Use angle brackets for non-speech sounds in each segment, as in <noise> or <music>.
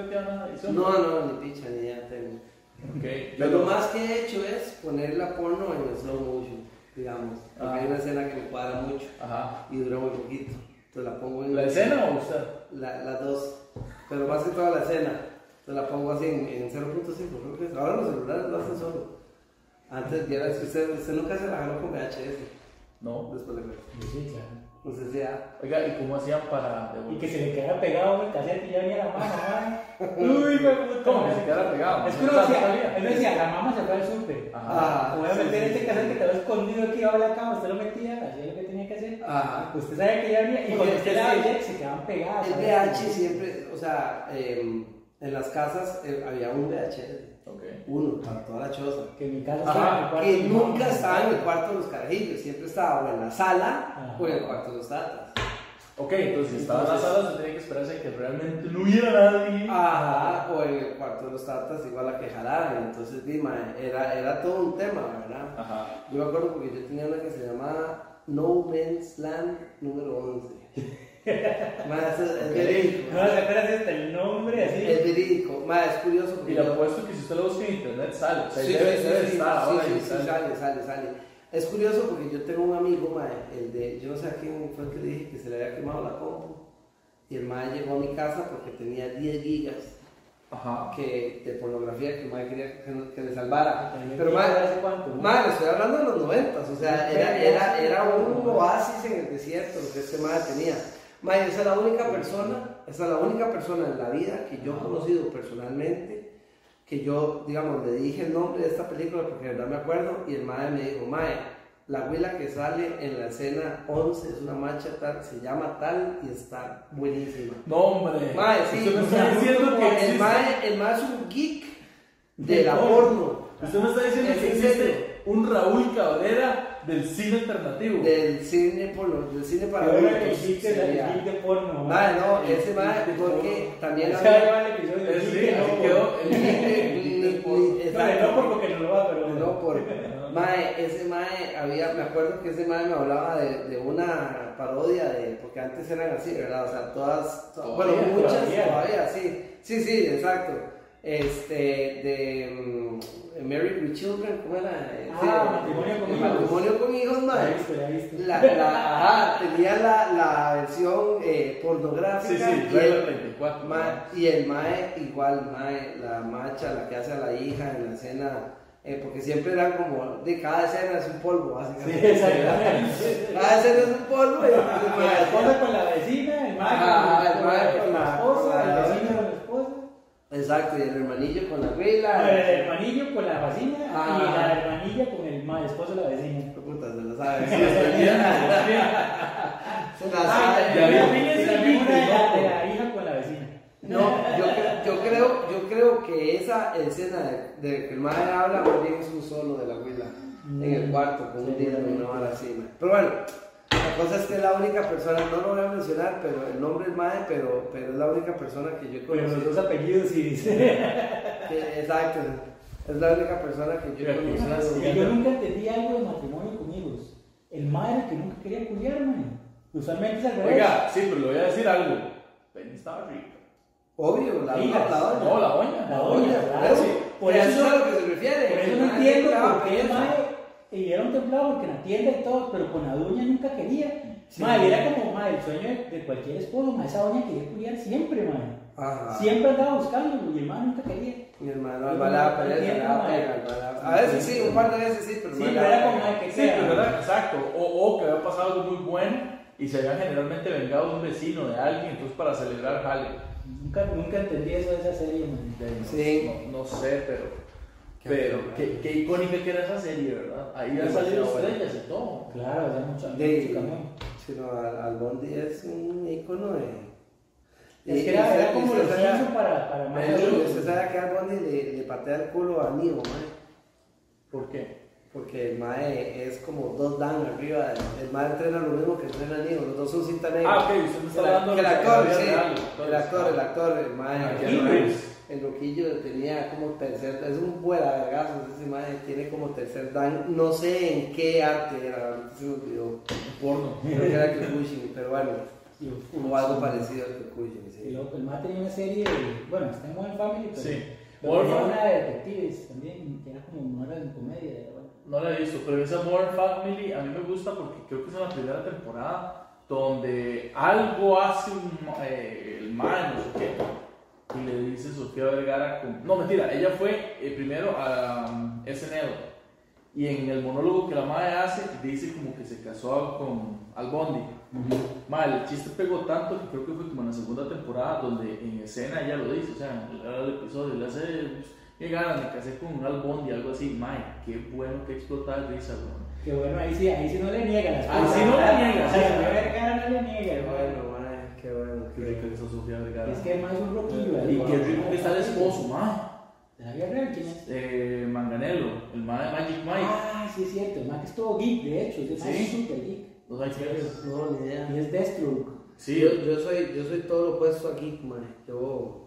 edición? No, no, ni picha, ni ya tengo. Ok. Pero lo más que he hecho es poner la porno en slow motion, digamos. Porque Ah. hay una escena que me cuadra mucho Ajá. y dura muy poquito. Entonces la pongo en. ¿La escena o usted? La- las dos. Pero más que toda la escena. Entonces la pongo así en, en 0.5. creo que es. Ahora los celulares lo hacen solo. Antes, ya usted, usted nunca se la jaló con VHS. No. Después de ver. Sí, claro. Sé si ya. Oiga, ¿y cómo hacían para Y que se le quedara pegado el cassette y ya venía la mamá. <laughs> Uy, me puta. ¿Cómo que se quedara pegado? Es que uno decía, él decía, la mamá se fue al súper. Ajá. Ah, Voy a meter sí, este sí, cassette sí. que te lo escondido aquí abajo de la cama, usted lo metía, hacía lo que tenía que hacer. Ajá. Usted sabía que ya venía, y cuando usted que la veía, se quedaban pegadas. El ¿sabes? VH siempre, o sea, em, en las casas eh, había un VHS. Ok. Uno, para toda la choza. Que en mi casa estaba en el cuarto. que nunca estaba en el cuarto de los carajillos, siempre estaba o en la sala En el cuarto de los tatas. Ok, entonces si estaba en la sala, se tenía que esperarse que realmente no hubiera nadie. Ajá, o en el cuarto de los tatas igual a que jalaran, entonces Dima, era, era todo un tema, ¿verdad? Ajá. Yo me acuerdo porque yo tenía una que se llamaba No Man's Land número 11. <laughs> Más, es, es verídico. No, ¿se acuerdan hasta el nombre así? Es verídico. Más, es curioso porque Y le apuesto que si usted lo busca en internet sale. O sea, Sí, sí, sí, sale, sale, sale. Es curioso porque yo tengo un amigo, mae, el de, yo no sé a quién fue el que le dije que se le había quemado la compu. Y el mae llegó a mi casa porque tenía 10 gigas Ajá. que, de pornografía que el mae quería que, le salvara. Pero mae, mae, estoy hablando de los 90, o sea, era, era, era un oasis en el desierto lo que este mae tenía. Mae, esa es la única persona, esa es la única persona en la vida que yo he conocido personalmente que yo, digamos, le dije el nombre de esta película porque de verdad me acuerdo y el mae me dijo, mae, la huila que sale en la escena 11 es una mancha tal, se llama tal y está buenísima. No, hombre. Mae, sí, Usted me o sea, está diciendo que el mae, el mae es un geek de la porno, Usted me está diciendo Es que en existe serio. Un Raúl Cabrera del cine alternativo. del cine porno, del cine para Ahora que adultos. hiciste el de porno. Mae, no, ese de porque también había- va <laughs> el episodio Eh, no. No, no porque no lo va, pero. No, por. Mae, ese Mae, había, me acuerdo que ese Mae me hablaba de, de una parodia de. Porque antes eran así, ¿verdad? O sea, todas. to- Todavía, bueno, muchas todavía. todavía. sí. Sí, sí, exacto. Este, de. mm, Married with Children, ¿cómo era? Ah, sí, Matrimonio con el Hijos. Matrimonio con hijos, La Mae. viste, la viste. La, la, ajá, tenía la, la versión eh, Sí, pornográfica sí, y, regla el, 34. ma- y el mae igual, mae, la macha, la que hace a la hija en la escena, eh, porque siempre eran como, de cada escena es un polvo, Sí, básicamente. exactamente. <laughs> Cada escena es un polvo y <laughs> La esposa con la vecina, el mae con, el mae con con la la- esposa, con la- el vecino con la esposa, Exacto, y el hermanillo con la el abuela. hermanillo con la vecina y Ah. la hermanilla con el esposo de la vecina. Puta, se lo sabe. Sí. Se la Ah, sabe. ya la el geek figura de la, hija con la vecina. No, yo, yo, creo, yo creo que esa escena de, de que el madre habla más bien es un solo de la abuela en el cuarto con un Sí, día una vara así. Pero bueno, la cosa es que es la única persona, no lo voy a mencionar, pero el nombre es madre, pero, pero es la única persona que yo he Pero los conocido. dos apellidos sí dice. que- exacto, es la única persona que yo he conocido. Yo nunca entendí algo de matrimonio con hijos. El mae era el que nunca quería culiar, man. Usualmente es al revés. Oiga, sí, pero le voy a decir algo. Penny estaba rica. Obvio, la, la, Hijas. la doña. No, la doña. La doña, claro. eso. Por Eso eso es a lo que se refiere. Por eso no mae entiendo por qué el mae y era un templado porque en la tienda y todo, pero con la doña nunca quería. Sí. Era como mae, el sueño de, de cualquier esposo, esa doña quería culiar siempre. Ajá. Siempre andaba buscándolo y el mae nunca quería. Mi hermano, al balada. A veces sí, un par de veces sí, pero Sí, pero era como mae que Sí, sea. pero era exacto. O, o que había pasado algo muy bueno y se había generalmente vengado de un vecino, de alguien, entonces para celebrar jale. Nunca, nunca entendí eso de esa serie, no- Sí. No, no sé, pero. Pero qué, qué icónica que era esa serie, ¿verdad? Ahí han salido estrellas y todo. Claro, hace mucho De- mucho camión. Sí, no, Al, Al Bondi es un icono de. Es que era, era como los usted sabe- Simpson para, para más. Usted sabe que Al Bondi le, le patea el culo a Neo, mae. ¿Por qué? Porque el mae es como dos dan arriba. El, el mae entrena lo mismo que entrena Neo. Los dos son cinta negra. Ah, ok, usted me está El, hablando el de la actor, sí. El actor, el actor, el mae. El-. El loquillo tenía como tercer, es un buena vergazo, ese mae tiene como tercer dan, no sé en qué arte era, ahorita se me olvidó, Porno. creo que era Kikuchi, pero bueno, O algo parecido al Kikuchi, Y sí. luego, el mae tenía una serie, bueno, está en Modern Family, pero, Sí. pero tenía Family. una de detectives también, que era como, no era de comedia, bueno. No la he visto, pero esa Modern Family a mí me gusta porque creo que es en la primera temporada donde algo hace un, eh, el man, no sé qué, y le dice Sofía Vergara, con- no mentira, ella fue eh, primero a um, SNL y en el monólogo que la madre hace dice como que se casó con Al Bondi. Mal, el chiste pegó tanto que creo que fue como en la segunda temporada donde en escena ella lo dice, o sea, en el, el episodio le hace, qué ganas, me casé con un Al Bondi, algo así, Mike, qué bueno que explotar de risa. Que bueno, ahí sí, ahí sí no le niega las Ahí sí no le niega, A sí, la sí. Vergara no le niega, Qué bueno, qué bueno. Qué rica que esa Sofía Vergara. Es que además es un roquillo ahí. Y qué rico que está el esposo, mae. ¿De la vida real quién es? Eh, Manganelo, el mae de Magic Mike. Ah, sí es cierto, el man que es todo geek, de hecho, es Sí. súper geek. ¿No sabes quién es? No, ni idea. Y es Deathstroke. Sí, Yo, yo, soy, yo soy todo lo opuesto aquí, mae. Yo.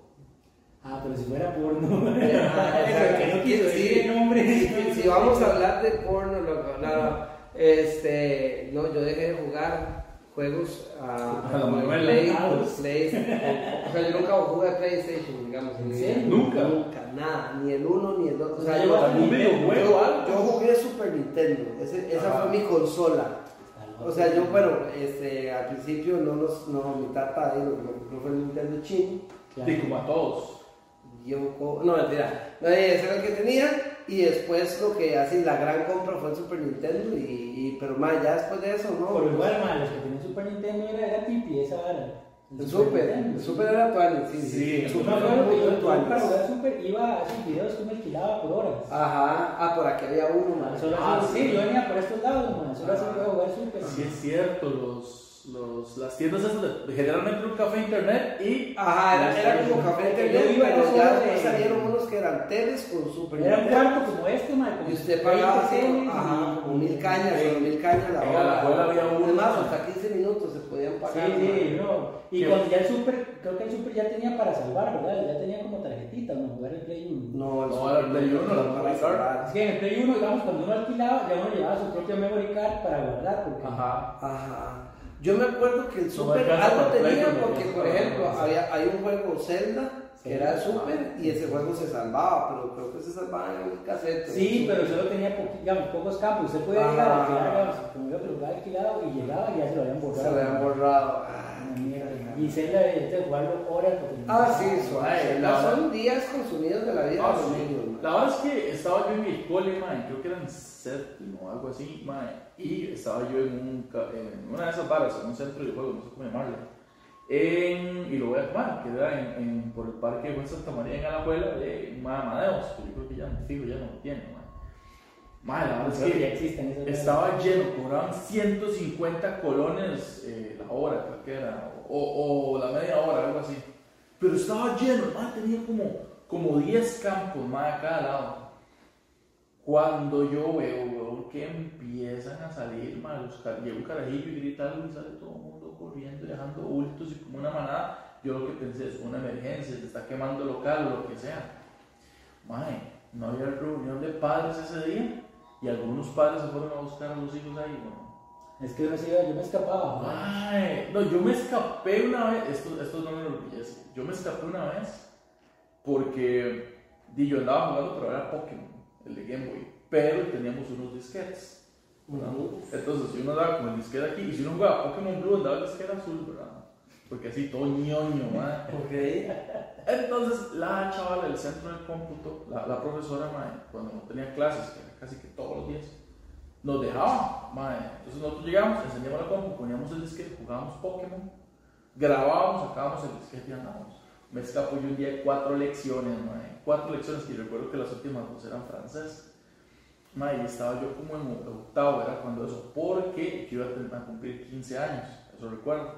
Ah, pero si fuera porno. <laughs> Ah, <laughs> que no quiso decir el nombre. Si, vamos a hablar de porno, loco, no, no, este, no, yo dejé de jugar juegos a, A. Play, Ah, pues. Play, o sea, yo nunca jugué a PlayStation, digamos. ¿En serio? Nunca. Nunca, nada, ni el uno ni el dos. O sea, ¿No yo, o yo, jugué Super Nintendo, ese- esa fue mi consola. O sea, yo, bueno, este, al principio no nos, no, mi tata me compró fue el Nintendo chino. Claro. Sí, como a todos. Yo, co- no, mentira. No, ese era el que tenía. Y después lo que así, la gran compra fue el Super Nintendo. Y, y- pero más, ya después de eso, ¿no? Por igual, man, los que tenían Super Nintendo era, era Tipi, esa vara. El Super, Nintendo, el sí. Super era actual, sí, sí. El Super era muy yo, para jugar Super iba a esos videos que me alquilaba por horas. Ajá, ah, por aquí había uno, man. Solo Ah, sí. sí, yo venía por estos lados, man. Solo así Ajá. puedo jugar Super. Sí, es cierto, los, los, las tiendas esas de, generalmente era un café internet y. Ajá, era, era como café Yo internet, iba a pero ya de- después salieron unos que eran teles con Super Era un cuarto como este, man. Y usted 20 pagaba teles ajá, y- como mil cañas, o mil cañas la hora. Alajuela había uno, Además, man. hasta 15 minutos se podían Sí, pagar. sí, man. no. Y Qué- cuando ya el Super, creo que el Super ya tenía para salvar, ¿verdad? Ya tenía como tarjetita, ¿no? Jugar el Play 1. No, el No, el Play uno, la para memory salvar. Es que en el Play 1, digamos, cuando uno alquilaba, ya uno llevaba su propia memory card para guardar, porque... Ajá. Ajá. Yo me acuerdo que el Super algo tenía porque, por ejemplo, había, hay un juego Zelda que era el Super y ese juego se salvaba, pero creo que se salvaba en un cassette. Sí, pero solo tenía digamos, pocos campos. Usted podía ir a alquilar, yo que alquilado y llegaba y ya se lo habían borrado. Se lo habían borrado. Ah, mierda. Y Zelda de jugarlo horas. Ah, sí, suave. Son días consumidos de la vida Ah, sí. Man. La verdad es que estaba yo en el cole, mae, creo que era en séptimo o algo así, mae, y estaba yo en, un, en una de esas barras, en un centro de juego, no sé cómo llamarlo, en, y lo voy a llamar, que era en, en- por el parque de Santa María en Alajuela, de Amadeus, que yo creo que ya, fijo, ya no lo tiene, la verdad es que ya existen estaba lleno, cobraban 150 colones eh, la hora, creo que era, o, o la media hora, algo así. Pero estaba lleno, mae, tenía como, como 10 campos, mae, a cada lado. Cuando yo veo, weón, que empiezan a salir, mae, los llega un carajillo y grita algo y sale todo el mundo corriendo, y dejando bultos y como una manada, yo lo que pensé es una emergencia, se está quemando el local o lo que sea. Mae, no había reunión de padres ese día y algunos padres se fueron a buscar a los hijos ahí, weón. Es que se iba, yo me escapaba. no, yo me escapé una vez, esto, esto no me lo olvides, yo me escapé una vez porque di, yo andaba jugando, pero era Pokémon, el de Game Boy, pero teníamos unos disquetes. Entonces, si uno andaba con el disquete aquí, y si uno jugaba Pokémon Blue, andaba el disquete azul, ¿verdad? Porque así todo ñoño, ¿verdad? Ok. Entonces, la chavala del centro del cómputo, la, la profesora, mae, cuando no tenía clases, que era casi que todos los días, nos dejaba, mae. Entonces nosotros llegamos, enseñamos la compu, poníamos el disquete, jugábamos Pokémon, grabábamos, sacábamos el disquete y andábamos. Me escapó yo un día de cuatro lecciones, mae. Cuatro lecciones que recuerdo que las últimas dos eran francés. Mae, y estaba yo como en octavo, era cuando eso, porque yo iba a tener- a cumplir 15 años, eso recuerdo.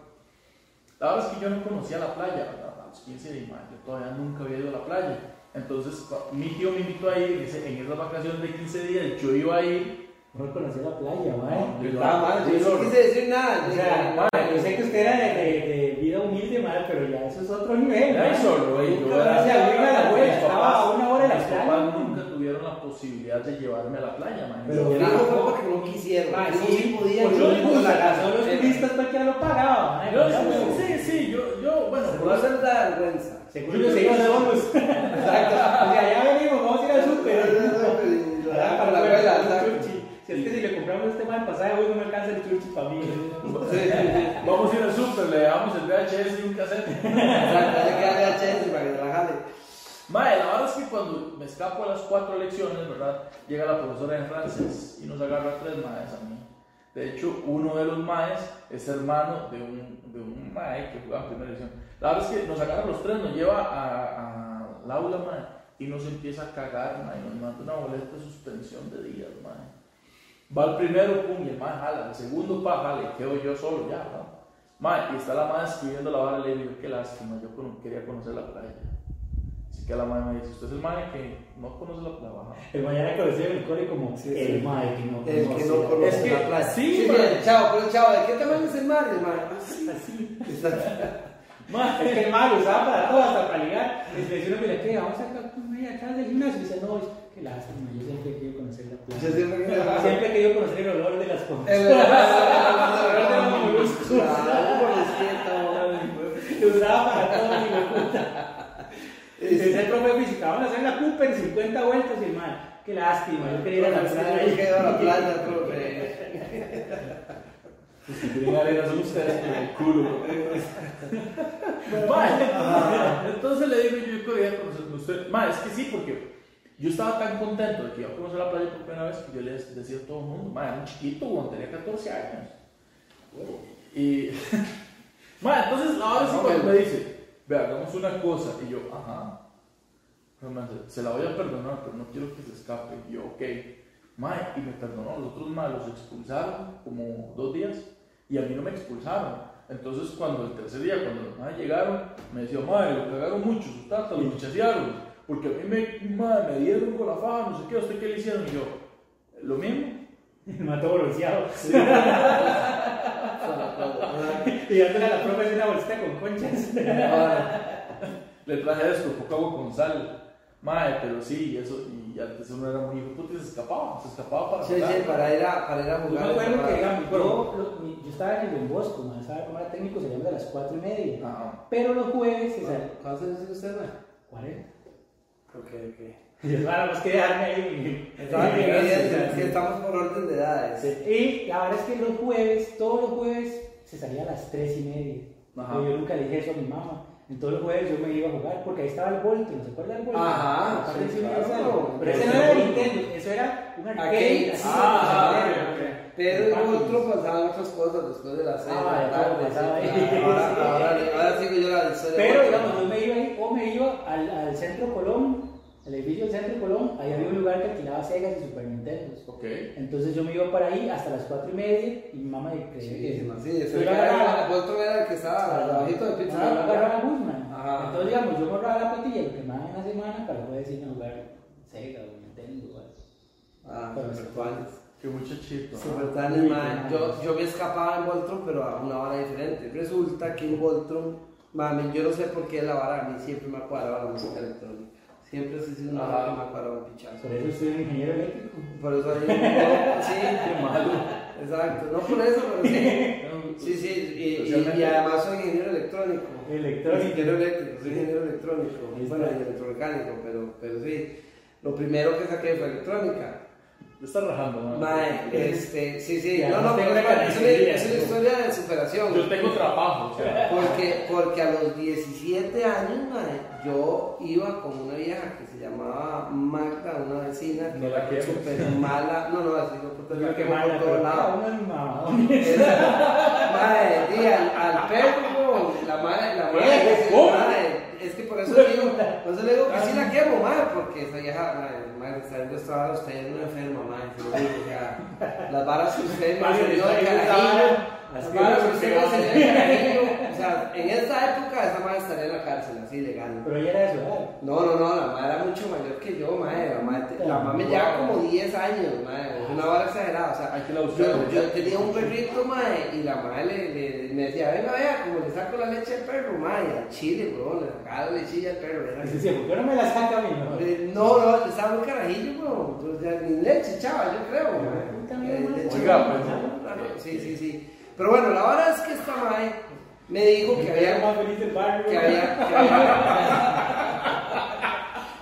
La verdad es que yo no conocía la playa, ¿verdad? a los 15 de mayo, yo todavía nunca había ido a la playa. Entonces, mi tío me invitó a ir, en esas vacaciones de 15 días, yo iba a ir. No conocía la playa, man. Yo Ah, man, yo no quise decir nada. O sea, yo sé que usted era eso es otro nivel. Era eso, güey, yo era- me hacía oír a la abuela, estaba a una hora de la playa. nunca tuvieron la posibilidad de llevarme a la playa, man. Pero Lo Yo- digo fue porque no quisieron. Sí, sí podían. pues yo no les les dio la son los turistas cualquiera lo pagaba, man. mae. Yo, sí, sí, yo, yo, bueno, No se les da vergüenza. Seguro que se iban solos. Exacto. O sea, ya venimos, vamos a ir al súper. Ah, para la abuela. Chuchi. Si es que si le compramos este mal pasaje, hoy no me alcanza el chuchi para mí. Vamos a ir al súper, le damos el VHS y un cassette. <laughs> Exacto, hay que darle Chelsea para que trabajale. Mae, la verdad es que cuando me escapo a las cuatro lecciones, ¿verdad? Llega la profesora de francés y nos agarra tres maes a mí. De hecho, uno de los maes es hermano de un, de un mae que jugaba en primera división. La verdad es que nos agarra los tres, nos lleva a, a- al aula, mae, y nos empieza a cagar, mae, nos manda una boleta de suspensión de días, mae. Va el primero, pum, y el mae jala. El segundo, pa, jala, y quedo yo solo ya, ¿no? Mae, y está la madre escribiendo la vara, le digo, qué lástima, yo quería conocer la playa. Así que la madre me dice, usted es el mae que no conoce la playa. El mañana conocido en el cole como Sí, sí. el mae que no El que no conoce. conoce Es que- la playa. sí, sí, chavo, pero el chavo, ¿de qué tamaño es el mar? El. Ah, sí. <laughs> Así. Exacto. Mae, Es que el mae usaba para todo, hasta para ligar. Y le decía mira, ¿qué? Vamos acá con ella atrás del gimnasio. Y dice, no, es que lástima, yo siempre he querido conocer la playa. Yo siempre he querido conocer el olor de las cosas. <laughs> Claro, por respeto. Usaba para todo, mi puta. <laughs> Entonces el profe de física, vamos a hacer la Cooper 50 vueltas y el mae, qué lástima, yo quería ir a la Yo playa. que he ido a la playa, <laughs> profe. los que tienen arena son ustedes con el culo. Mae, entonces le digo yo, yo quería conocer a usted. Mae, es que sí, porque yo estaba tan contento de que iba a conocer la playa por primera vez que yo le decía a todo el mundo, mae, era un chiquito, cuando tenía 14 años. Y, <laughs> mae, entonces ahora sí cuando me- dice, ve, hagamos una cosa, y yo, ajá. Se la voy a perdonar, pero no quiero que se escape. Y yo, ok. Mae, y me perdonó. Los otros mae los expulsaron como dos días y a mí no me expulsaron. Entonces, cuando el tercer día, cuando los mae llegaron, me decía, mae, lo cagaron mucho, su tata, lo muchasearon. Porque a mí me, mae, me dieron con la faja, no sé qué, ¿a usted qué le hicieron? Y yo, lo mismo. <laughs> Mató bronceado. <laughs> Y dándole a la profe una bolsita con conchas. <laughs> Le traje esto, poca agua con sal. Mae, pero sí, eso, y antes uno era muy hijo de puta y se escapaba, se escapaba para Sí, jugar. sí, para ir a, para ir a Yo jugar. me acuerdo que, digamos, yo, yo estaba en el Don Bosco, man, estaba como era técnico, salíamos a las 4 y media. Ajá. Pero los jueves se sale ¿Cuántos años tiene usted, man? 40. Ok, ok. <laughs> Y yo, "Ah, más que dejarme ahí. Sí, bien, sí, sí, sí. estamos por orden de edades. Y la verdad es que los jueves, todos los jueves, se salía a las 3 y media. Ajá. Pero yo nunca le dije eso a mi mamá. Entonces los jueves yo me iba a jugar porque ahí estaba el Voltron, ¿se acuerdan del Voltron? Ajá, La sí, encima claro. de. Pero ese no era de Nintendo, eso era un arcade. Ah, de-. Pero de parties. otro pasaban otras cosas después de las seis de Ah, la ya, tarde. pasaba sí, ahí. claro. Ahora, <laughs> ahora, ahora sigo yo la historia. Pero, digamos, yo me iba ahí, o me iba al, al centro Colón, al edificio del centro Colón, ahí había un lugar que alquilaba Segas y Super Nintendo. Ok. Entonces yo me iba para ahí hasta las 4 y media y mi mamá me creía Sí, que. sí, sí, ese Yo era- el otro era el que estaba abajito de pizza. Ah, yo agarraba bus, man. Ajá. Entonces, digamos, yo me ahorraba la patilla, lo que me daban en la semana para poder irme a jugar Sega o Nintendo o algo. Ah, Pero super. Qué muchachito. Super Muy man. Yo, yo me escapaba en Voltron, pero a una hora diferente. Resulta que en Voltron, mami, yo no sé por qué la vara a mí siempre me ha cuadrado la música electrónica. Siempre ha sido una ha cuadrado un pichazo. Por eso soy ingeniero eléctrico. Por eso hay un sí, <laughs> Qué malo. exacto. No por eso, pero sí. <laughs> Sí, sí, y, y- y además soy ingeniero electrónico. Electrónico. Ingeniero eléctrico, soy ingeniero electrónico. Bueno, y electromecánico, pero, pero sí. Lo primero que saqué fue electrónica. Lo está rajando, ¿no? Mae, este, sí, sí. Ya, No, no, pero es una es historia de superación. Yo tengo trabajo, o sea. Porque, porque a los 17 años, mae, yo iba con una vieja que se llamaba Magda, una vecina, que No la era súper mala. No, no, así no puta, la Lo que quemo por todos lados. Madre, di, al, al perro, la madre, la madre, ¿Qué? es, ¿Cómo? madre, es que por eso le digo, por eso le digo que sí la quemo, madre, porque esa vieja, madre, madre, está viendo esta vara, usted una enferma, madre, se lo digo, o sea, las varas que usted me enseñó de carajillo, las varas que usted me enseñó de carajillo, sea, en esta época esa madre estaría en la cárcel, así, legal. Pero ella era de su edad. No, no, no, la madre era mucho mayor que yo, madre. La madre, la madre me lleva como 10 años, madre. Es una vara exagerada. O sea, Hay que la buscar, yo, tenía un perrito, madre, y la madre le, le- me decía, venga, vea, como le saco la leche al perro, madre. Al chile, bro, le sacaba la lechilla al perro. Era Y decía, ¿por qué no me la saca a mí? no? Eh, No, no, estaba muy carajillo, bro. Entonces, ya ni leche, chava, yo creo, madre. Eh, Oiga, madre, pues, Sí, sí, sí. Pero bueno, la verdad es que esta madre me dijo que había, más feliz del barrio. que había, que había-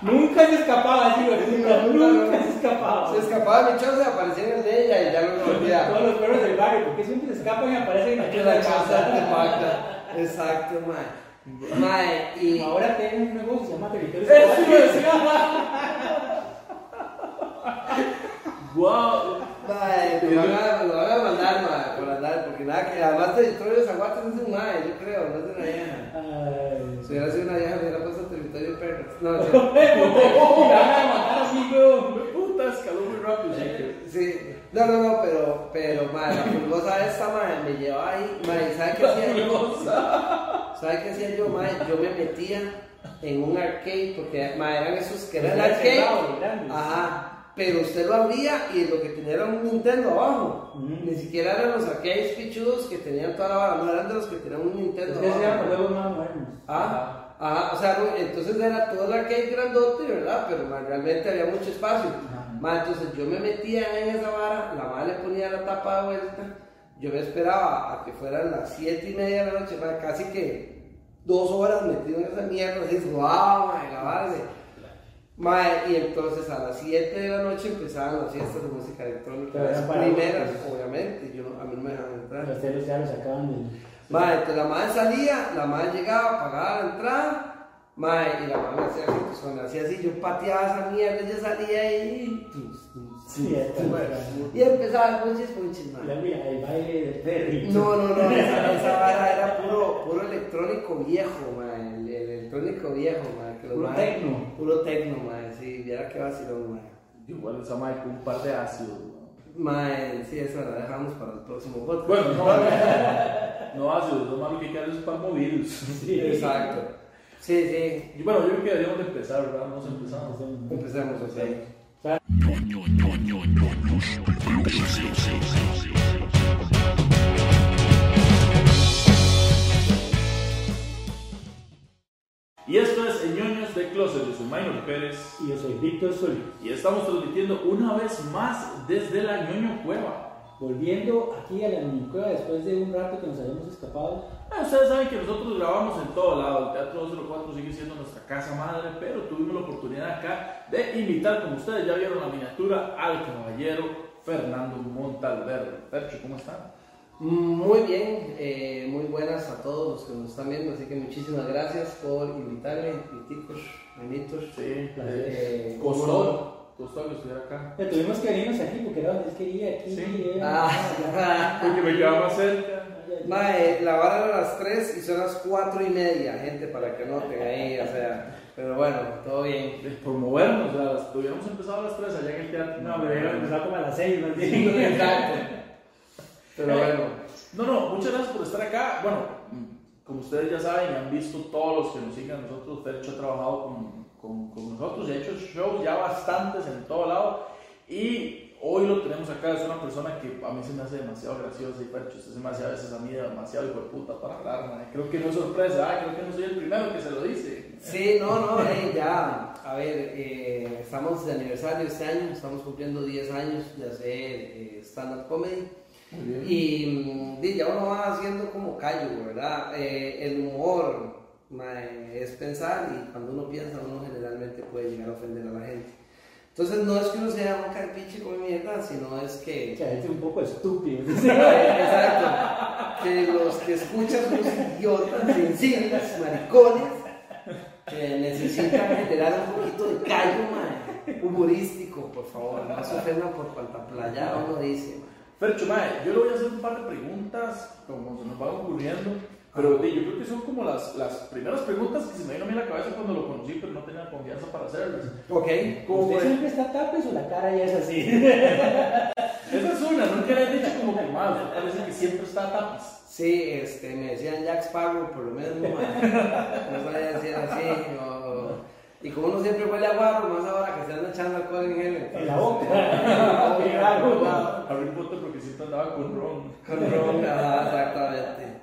<laughs> Nunca se escapaba así, güey. Nunca, Nunca, se escapaba. se escapaba mi choza aparecía en el de ella y ya no lo olvidaba. Todos los perros del barrio, porque siempre se escapan y aparecen en la casa de Magda. Exacto, mae. Mae, y. Ahora tienen un negocio que se llama Territorio <laughs> Wow. Mae, lo van a, me lo van a mandar, mae, por andar, porque nada, que además territorio de Zaguates es un mae, yo creo, no es de una vieja. Ay. Si hubiera sido una vieja, hubiera puesto territorio de perros. No, <laughs> no. Me van a matar así. Puta, escaló muy rápido, Shaker. Sí, no, no, no, pero, pero, mae, la pulgosa esta, mae, me llevaba ahí, mae, ¿sabe qué hacía yo? ¿Sabe qué hacía yo, mae? Yo me metía en un arcade, porque, mae, eran esos que eran el arcade. Ajá, pero usted lo abría y lo que tenía era un Nintendo abajo. Ni siquiera eran los arcades pichudos que tenían toda la vara, no eran de los que tenían un Nintendo Es que abajo. juegos más modernos. Ah, Ajá, o sea, entonces era todo el arcade grandote, ¿verdad? Pero realmente había mucho espacio. Entonces yo me metía en esa vara, la madre le ponía la tapa de vuelta, yo me esperaba a que fueran las 7 y media de la noche, ma, casi que dos horas metido en esa mierda, así, wow, ma, la vara de- Ma, y entonces a las 7 de la noche empezaban las fiestas de música electrónica, las primeras, obviamente, yo no- a mí no me dejaban entrar. Los celos ya los sacaban del. Mae, entonces la madre salía, la madre llegaba, pagaba la entrada, mae, y la madre hacía así, pues cuando hacía así, yo pateaba esa mierda, ella salía y... Sí. Y empezaba punches, punches, mae. La mía, el baile del perrito. No, no, no, esa, esa <laughs> vara era puro, puro electrónico viejo, mae, el, el electrónico viejo, mae. Que los Puro tecno. Puro tecno, mae, sí, viera qué vacilón, mae. Igual esa madre con un par de ácidos. Mae, sí, esa la dejamos para el próximo podcast. Bueno, no, <laughs> no ácidos, lo malo que queda es palmovirus. <laughs> Sí. Exacto. Sí, sí, Y bueno, yo creo que deberíamos de empezar, ¿verdad? Vamos empezando. empecemos, ok. Closet, yo soy Minor Pérez. Y yo soy Víctor Solís. Y estamos transmitiendo una vez más desde la Ñoño Cueva. Volviendo aquí a la minicueva después de un rato que nos habíamos escapado. Ah, ustedes saben que nosotros grabamos en todo lado. El Teatro 204 sigue siendo nuestra casa madre, pero tuvimos la oportunidad acá de invitar, como ustedes ya vieron la miniatura, al caballero Fernando Montalverde. Percho, ¿cómo están? Muy bien, eh, muy buenas a todos los que nos están viendo, así que muchísimas gracias por invitarme, miticos, menitos. Sí, Placer. Eh, costó, costó que estuviera acá. Pero tuvimos que venirnos aquí porque era donde él quería, aquí. Sí. eh, Ah. <laughs> Porque me quedaba más cerca. Mae, la vara era a las 3 y son las 4 y media, gente, para que noten ahí, o sea, pero bueno, todo bien. Eh, Por movernos, o sea, hubiéramos empezado a las 3 allá en el teatro. No, pero era empezaba como a las 6 más bien. Exacto. Pero bueno, No, no, muchas gracias por estar acá. Bueno, como ustedes ya saben y han visto todos los que nos siguen a nosotros, Fercho ha trabajado con, con, con nosotros y ha hecho shows ya bastantes en todo lado. Y hoy lo tenemos acá, es una persona que a mí se me hace demasiado graciosa y Fercho, usted se me hace a veces a mí demasiado hijo de puta para hablar, man. Creo que no es sorpresa, ah, creo que no soy el primero que se lo dice. sí, no, no, eh, ya, a ver, eh, estamos de aniversario este año, estamos cumpliendo 10 años de hacer eh, stand-up comedy. Bien. Y mm, ya uno va haciendo como callo, ¿verdad? Eh, el humor mae, es pensar y cuando uno piensa uno generalmente puede llegar a ofender a la gente. Entonces no es que uno sea un carpiche con mierda, sino es que... sea, es un poco estúpido. <laughs> Exacto. Que los que escuchan son unos idiotas, sensibles, maricones, que necesitan generar un poquito de callo, mae, humorístico, por favor. No se ofendan por cuanta playa uno dice. Fercho, mae, yo le voy a hacer un par de preguntas, como se nos van ocurriendo, pero yo creo que son como las, las primeras preguntas que se me vino a mí a la cabeza cuando lo conocí, pero no tenía confianza para hacerlas. Ok. ¿Cómo ¿Usted siempre está tapes o la cara ya es así? <laughs> Esa es una, nunca le he dicho como que mal, parece que siempre está a tapas. Sí, este, me decían Jack Sparrow por lo menos, mae. <laughs> no sabía decir así. o- y como uno siempre huele a guarro, más ahora que se anda echando alcohol en gel. En la boca. Harry <laughs> Potter porque siempre andaba con Ron. Con ron, ajá, exactamente.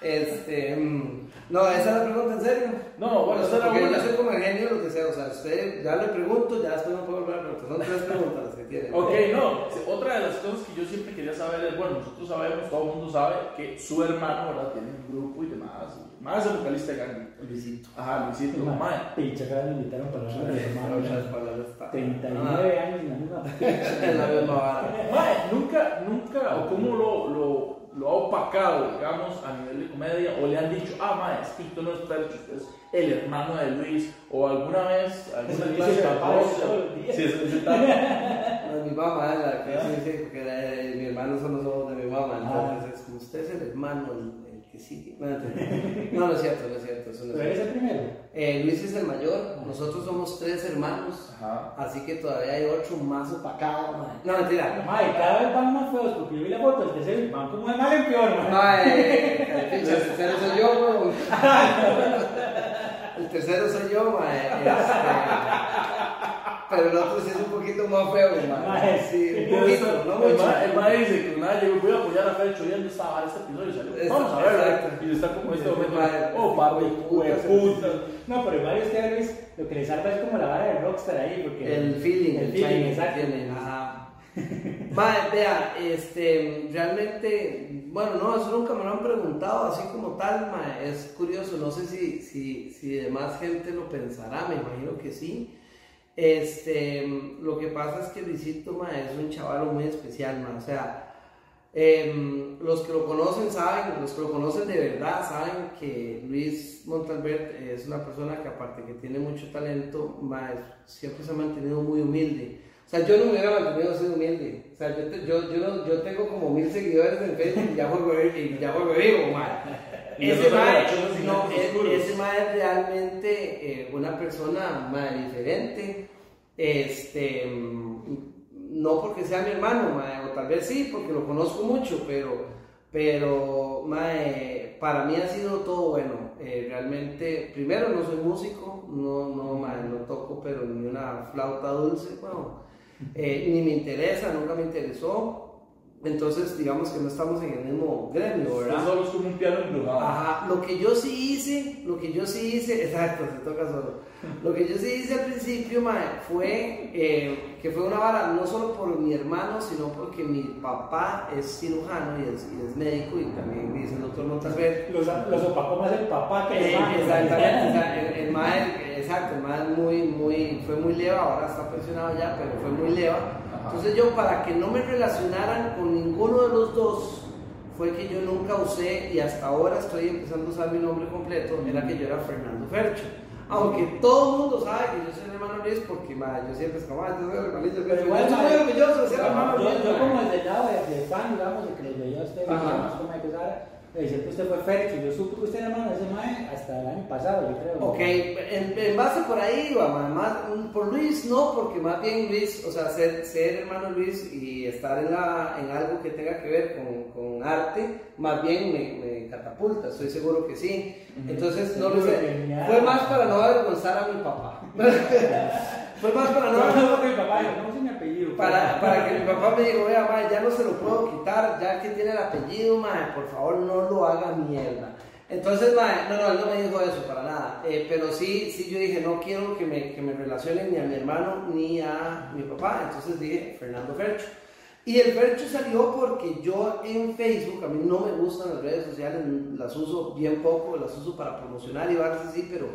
Este, mm, no, esa es la pregunta en serio. No, bueno, esta era una. yo soy como el genio lo que sea, o sea, usted ya le pregunto, ya después no puedo volver a preguntar. Son tres preguntas las que tiene. Ok, no, otra de las cosas que yo siempre quería saber es, bueno, nosotros sabemos, todo el mundo sabe que su hermano, ¿verdad? Tiene un grupo y demás, y más el vocalista de Gang. Luisito. Ajá, Luisito, Ma, mae. Pinche acá me invitaron para hablar de está. 39 años en la misma <laughs> Ah, En la misma vara. Mae, nunca, nunca, o cómo lo, lo, lo ha opacado, digamos, a nivel de comedia, o le han dicho, ah, mae, es que usted no es Percho, usted es el hermano de Luis, o alguna vez, alguna Eso clase dice de. Sí, dice. <laughs> No, mi mamá es la que sí, sí, porque eh, mi hermano son los ojos de mi mamá. Entonces, es como usted es el hermano, que sigue. No, <laughs> no, no es cierto, no es cierto. Eso no ¿Pero es eres el primero? Eh, Luis es el mayor, nosotros somos tres hermanos. Ajá. Así que todavía hay ocho más opacado, madre. No, mentira. Mae, cada vez van más feos porque yo vi la foto del tercero van como de mal en peor, mae. <laughs> El tercero soy yo, bro. <laughs> El tercero soy yo, mae. Este, pero el otro sí es un poquito más feo. Mae, Sí, un poquito, no el, mucho. ma, el ma dice que nada, yo voy a apoyar a él no estaba en este episodio. Salió. Exacto. Vamos a ver, y está como este momento. Ma, Oh, papi, puta. No, pero Mario este Luis, lo que le salva es como la vara de Rockstar ahí, porque... El feeling, el el feeling, exacto. que tiene. Ajá. Mae, vea, este, realmente, bueno, no, eso nunca me lo han preguntado así como tal, mae, es curioso, no sé si, si, si demás gente lo pensará, me imagino que sí. Este, lo que pasa es que Luisito, mae, es un chaval muy especial, mae, o sea, em, los que lo conocen saben, los que lo conocen de verdad saben que Luis Montalbert es una persona que aparte que tiene mucho talento, mae, siempre se ha mantenido muy humilde. O sea, yo no me hubiera mantenido así humilde. O sea, yo, yo, yo, tengo como mil seguidores en Facebook y ya juego, y ya juego vivo, mae. Y Ese mae, no, ese mae es realmente eh, una persona mae, diferente. Este, mm, no porque sea mi hermano, mae, o tal vez sí, porque lo conozco mucho, pero, pero mae, para mí ha sido todo bueno. Eh, realmente, primero no soy músico, no, no, mae, no toco, pero ni una flauta dulce, bueno, eh, ni me interesa, nunca me interesó. Entonces, digamos que no estamos en el mismo gremio, ¿verdad? solo es como un piano embrujado. Ajá, lo que yo sí hice, lo que yo sí hice, <laughs> exacto, se toca solo. Lo que yo sí hice al principio, mae, fue eh, que fue una vara no solo por mi hermano, sino porque mi papá es cirujano y es, y es médico y también dice el doctor Montalbert. Los, los opacó más el papá que el Eh, hermano. Exactamente, o sea, el, el mae, exacto, el mae muy, muy, fue muy leva, ahora está pensionado ya, pero fue muy leva. Entonces yo, para que no me relacionaran con ninguno de los dos, fue que yo nunca usé, y hasta ahora estoy empezando a usar mi nombre completo, era que yo era Fernando Fercho. Aunque todo el mundo sabe que yo soy el hermano Luis, porque ma, yo siempre es como, ah, yo soy el hermanito, Pero yo igual, soy muy orgulloso de ser el yo- hermano Luis. Yo, yo como el lado de, de fan, digamos, de que veía a ustedes, Ajá. más como hay que que usted fue Fercho, yo supe que usted era hermano de ese mae hasta el año pasado, yo creo. Ok, en, en base por ahí iba, más, por Luis no, porque más bien Luis, o sea, ser, ser hermano Luis y estar en, la, en algo que tenga que ver con, con arte, más bien me, me catapulta, estoy seguro que sí. Entonces, no lo sé, fue más para no avergonzar a mi papá. <laughs> fue más para no no, que mi papá no sé mi apellido. para, para que mi papá me diga, vea, ma, ya no se lo puedo quitar, ya que tiene el apellido, ma, por favor no lo haga mierda. Entonces, ma, no, no, él no me dijo eso para nada, eh, pero sí, sí yo dije, no quiero que me, que me relacionen ni a mi hermano ni a mi papá, entonces dije, Fernando Fercho. Y el Fercho salió porque yo en Facebook, a mí no me gustan las redes sociales, las uso bien poco, las uso para promocionar y varas así, pero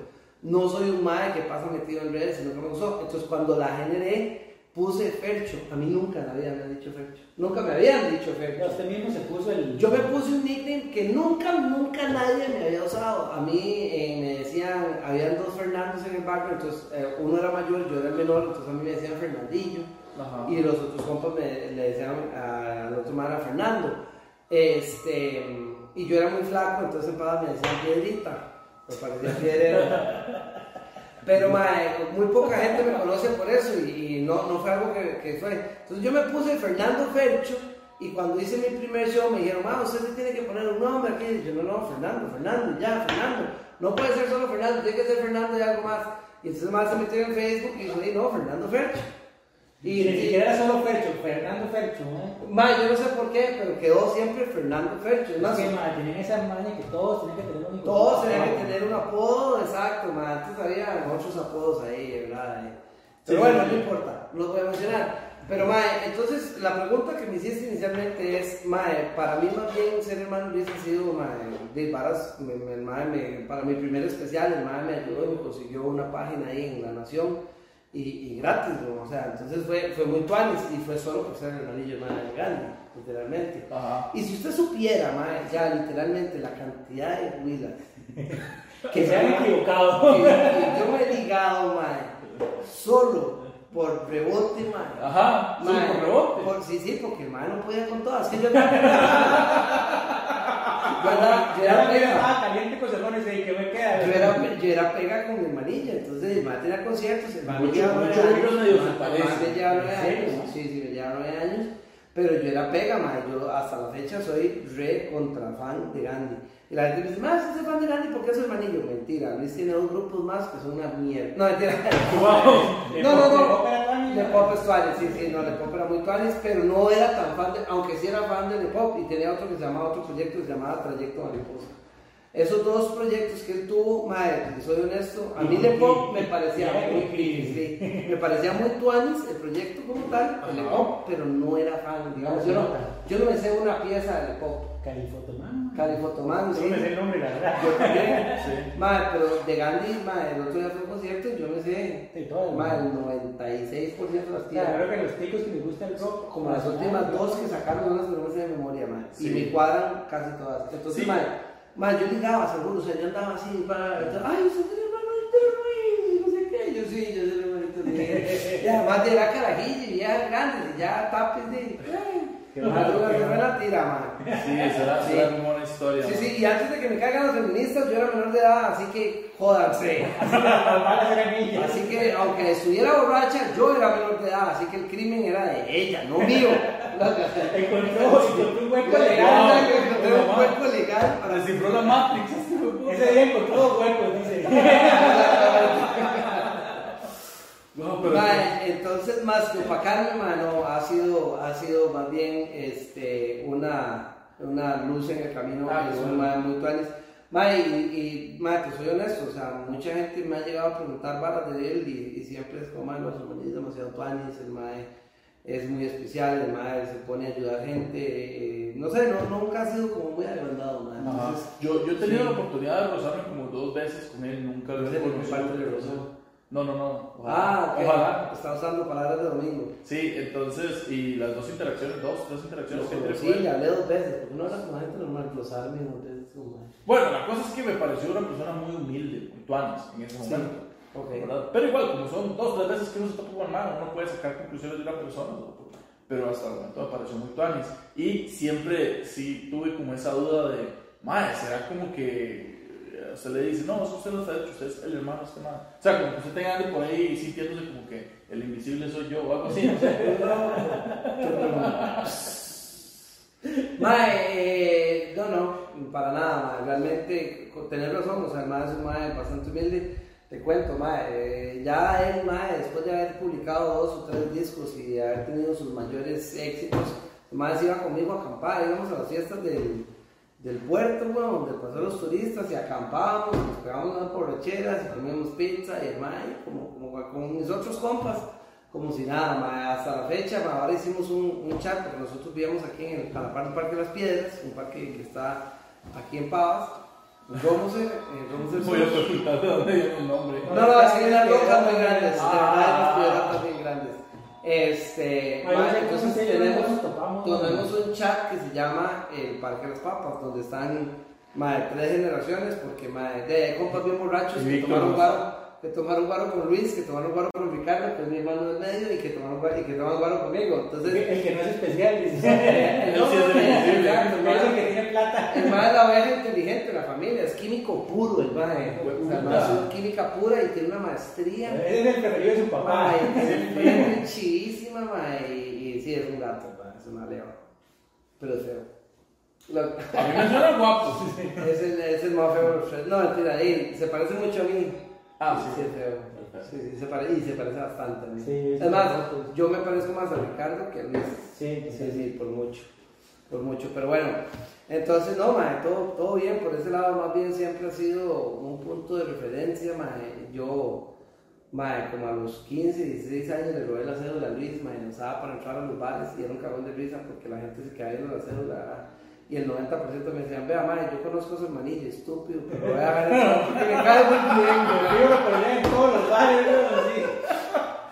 no soy un mae que pasa metido en redes y nunca me gustó. Entonces cuando la generé, puse Fercho. A mí nunca en la vida me han dicho Fercho. Nunca me habían dicho Fercho. usted mismo se puso el... Yo me puse un nickname que nunca, nunca nadie me había usado. A mí eh, me decían, habían dos Fernandos en el barrio, entonces eh, uno era mayor, yo era el menor, entonces a mí me decían Fernandillo. Ajá. Y los otros compas me, le decían al otro man era Fernando. Este, y yo era muy flaco, entonces en Padas me decían Piedrita. Me parecía piedrero. Pero mae, muy poca gente me conoce por eso y, y no, no fue algo que, que fue. Entonces yo me puse Fernando Fercho y cuando hice mi primer show me dijeron, ma, usted se tiene que poner un nombre aquí. Y yo, no, no, Fernando, Fernando, ya, Fernando. No puede ser solo Fernando, tiene que ser Fernando y algo más. Y entonces más se metió en Facebook y yo dije, no, Fernando Fercho. Y ni siquiera era solo Fercho, Fernando Fercho, ¿no? Ma, yo no sé por qué, pero quedó siempre Fernando Fercho. Es más, Sí, ma, tienen esa maña que todos tienen que tener un hijo. todos tenían que tener un apodo, exacto, ma. Antes había otros apodos ahí, ¿verdad? Pero Sí, bueno, sí. no importa, los voy a mencionar. Pero, Mae, entonces la pregunta que me hiciste inicialmente es, Mae, para mí más bien ser hermano ha sido, Mae, de varas, me- para mi primer especial, el Mae me ayudó, me consiguió una página ahí en La Nación y, y gratis, ¿no? o sea, entonces fue, fue muy tuanis y fue solo por ser el hermanillo de Gandhi, literalmente. Ajá. Y si usted supiera, Mae, ya literalmente la cantidad de huilas <laughs> Que se han equivocado. que yo me he ligado, Mae, solo por rebote, Mae. Ajá, solo por rebote. por- sí, sí, porque mae no podía con todas. Que yo <laughs> yo era, Ya pega. estaba caliente con sermones y que me queda. Yo era, yo era pega con mi hermanilla, entonces el mae tenía conciertos, el Mucho- llevaba nueve años, me sí, sí, me llevaba nueve años, pero yo era pega, mae, yo hasta la fecha soy re contra fan de Gandhi. Y la gente me dice, más, soy fan de Gandhi porque es su hermanillo. Mentira, Luis tiene dos grupos más que son una mierda. No, mentira. Le <laughs> No, no, no. le pop es Tuanis, sí, sí, no, Le Pop era muy Tuanis, pero no era tan fan de, aunque sí era fan de Le Pop y tenía otro que se llamaba, otro proyecto que se llamaba Trayecto Mariposa. Esos dos proyectos que él tuvo, madre, soy honesto, a mí Le Pop me parecía muy, sí, me parecía muy Tuanis el proyecto como tal, el Le. Pop, pero no era fan, digamos, yo no, yo no me sé una pieza de Le Pop. Califotomán. Califotomán, Yo sí. me sé el nombre, la verdad. Yo también. <laughs> Sí. Madre, pero de Gandhi, madre, el otro día fue un concierto y yo me sé, Sí, todo. madre, el 96% de las tías. creo que los ticos que les gusta el rock, Como las últimas dos que sacaron, no las tenemos de memoria, man. Sí. Y me cuadran casi todas. Entonces, Sí. man, man, yo ligaba seguro, o sea, yo andaba así, para, ay, usted el hermanito no sé qué. Yo sí, yo soy el hermanito. <laughs> Y además de la carajilla y ya grandes, y ya tapes de. ay, Una malo. buena tira, man. Sí, será, Sí. será muy buena historia. Sí, man. sí, y antes de que me caigan los feministas, yo era menor de edad, así que jódanse. Así que las. Así que, aunque estuviera borracha, yo era menor de edad, así que el crimen era de ella, no mío. <laughs> Encontró, encontró un hueco legal. encontré un cuerpo legal para Descifró la Matrix. este. Ese día encontró dos huecos, dice. <laughs> No, pero. Mae, entonces más que opacarme, mano, ha sido, ha sido más bien este, una, una luz en el camino, Ah, es qué un bueno. mae muy tuanis. Mae, y, y mae, te soy honesto, o sea, mucha gente me ha llegado a preguntar varas de él y, y siempre es como, mae, no, su mae es demasiado tuanis, el mae es muy especial, el mae se pone a ayudar gente, eh, no sé, no, nunca ha sido como muy agrandado, mae. Entonces, Yo, yo he tenido sí. la oportunidad de rozarme como dos veces con él, nunca lo ¿En he conocido. No, no, no. ah, ok, Ojalá. está usando palabras de domingo. Sí, entonces, y las dos interacciones, dos, tres interacciones que tuve Sí, hablé dos veces, porque no era como gente normal, dos como mae. Bueno, la cosa es que me pareció una persona muy humilde, muy tuanis en ese Sí. momento. Ok. ¿verdad? Pero igual, como son dos tres veces que uno se topa con mano, uno puede sacar conclusiones de una persona, ¿no? pero hasta el momento me pareció muy tuanis. Y siempre sí tuve como esa duda de, madre, ¿será como que usted le dice, no, usted lo está hecho, usted es el hermano este man? O sea, como que usted tenga por ahí sintiéndose como que el invisible soy yo o algo así. <laughs> Mae, eh, no, no, para nada. Realmente, tener razón, o sea, el mae es un mae bastante humilde. Te cuento, mae, eh, ya él, mae, después de haber publicado dos o tres discos y haber tenido sus mayores éxitos, el mae se iba conmigo a acampar, íbamos a las fiestas del, del puerto, weón, donde pasaron los turistas y acampábamos, nos pegábamos unas borracheras y comíamos pizza y el mae, como, como con mis otros compas, como si nada, mae, hasta la fecha, mae, ahora hicimos un, un chat, porque nosotros vivíamos aquí en el, a la par del Parque de las Piedras, un parque que está aquí en Pavas, en Romoser, en Romoser Voy a preguntar de dónde viene el nombre. No, no, es que unas rocas muy grandes, de Ah. verdad, piedrotas bien grandes. Este, entonces tenemos, tenemos un chat que se llama el Parque de las Papas, donde están mae, tres generaciones, porque mae, de, compas bien borrachos Y que tomaron guaro, que tomaron guaro con Luis, que tomaron guaro con Ricardo, que es mi hermano del medio, y que tomaron guaro, y que tomaron guaro conmigo. Entonces, El que no es especial, el Es el que tiene plata. El es la oveja inteligente de la familia, es químico puro el mae. O sea, el mae es química pura y tiene una maestría. Es el preferido de su papá. Mae, es chidísima, mae, y, y sí, es un gato, mae, es una leva. Pero es feo. Lo- A mí me suena guapo. <laughs> es, el, es el más feo de los tres. No, mentira, y se parece mucho a mí. Ah, sí, sí. es feo. Perfecto. Sí, sí, se parece, y se parece bastante a mí. Sí, sí, es más, yo me parezco más a Ricardo que a Luis. Sí, Sí, sí, por mucho. Por mucho. Pero bueno, entonces, no, mae, todo, todo bien. Por ese lado, más bien siempre ha sido un punto de referencia, mae. Yo, mae, como a los 15, 16 años le robé la cédula a Luis, mae, nos daba para entrar a los bares y era un cagón de risa porque la gente se quedaba viendo la cédula. Y el 90% me decían, vea, mae, yo conozco a su hermanillo, estúpido, pero voy a ver porque me cae muy bien, güey". Yo lo ponía en todos los bares. Así.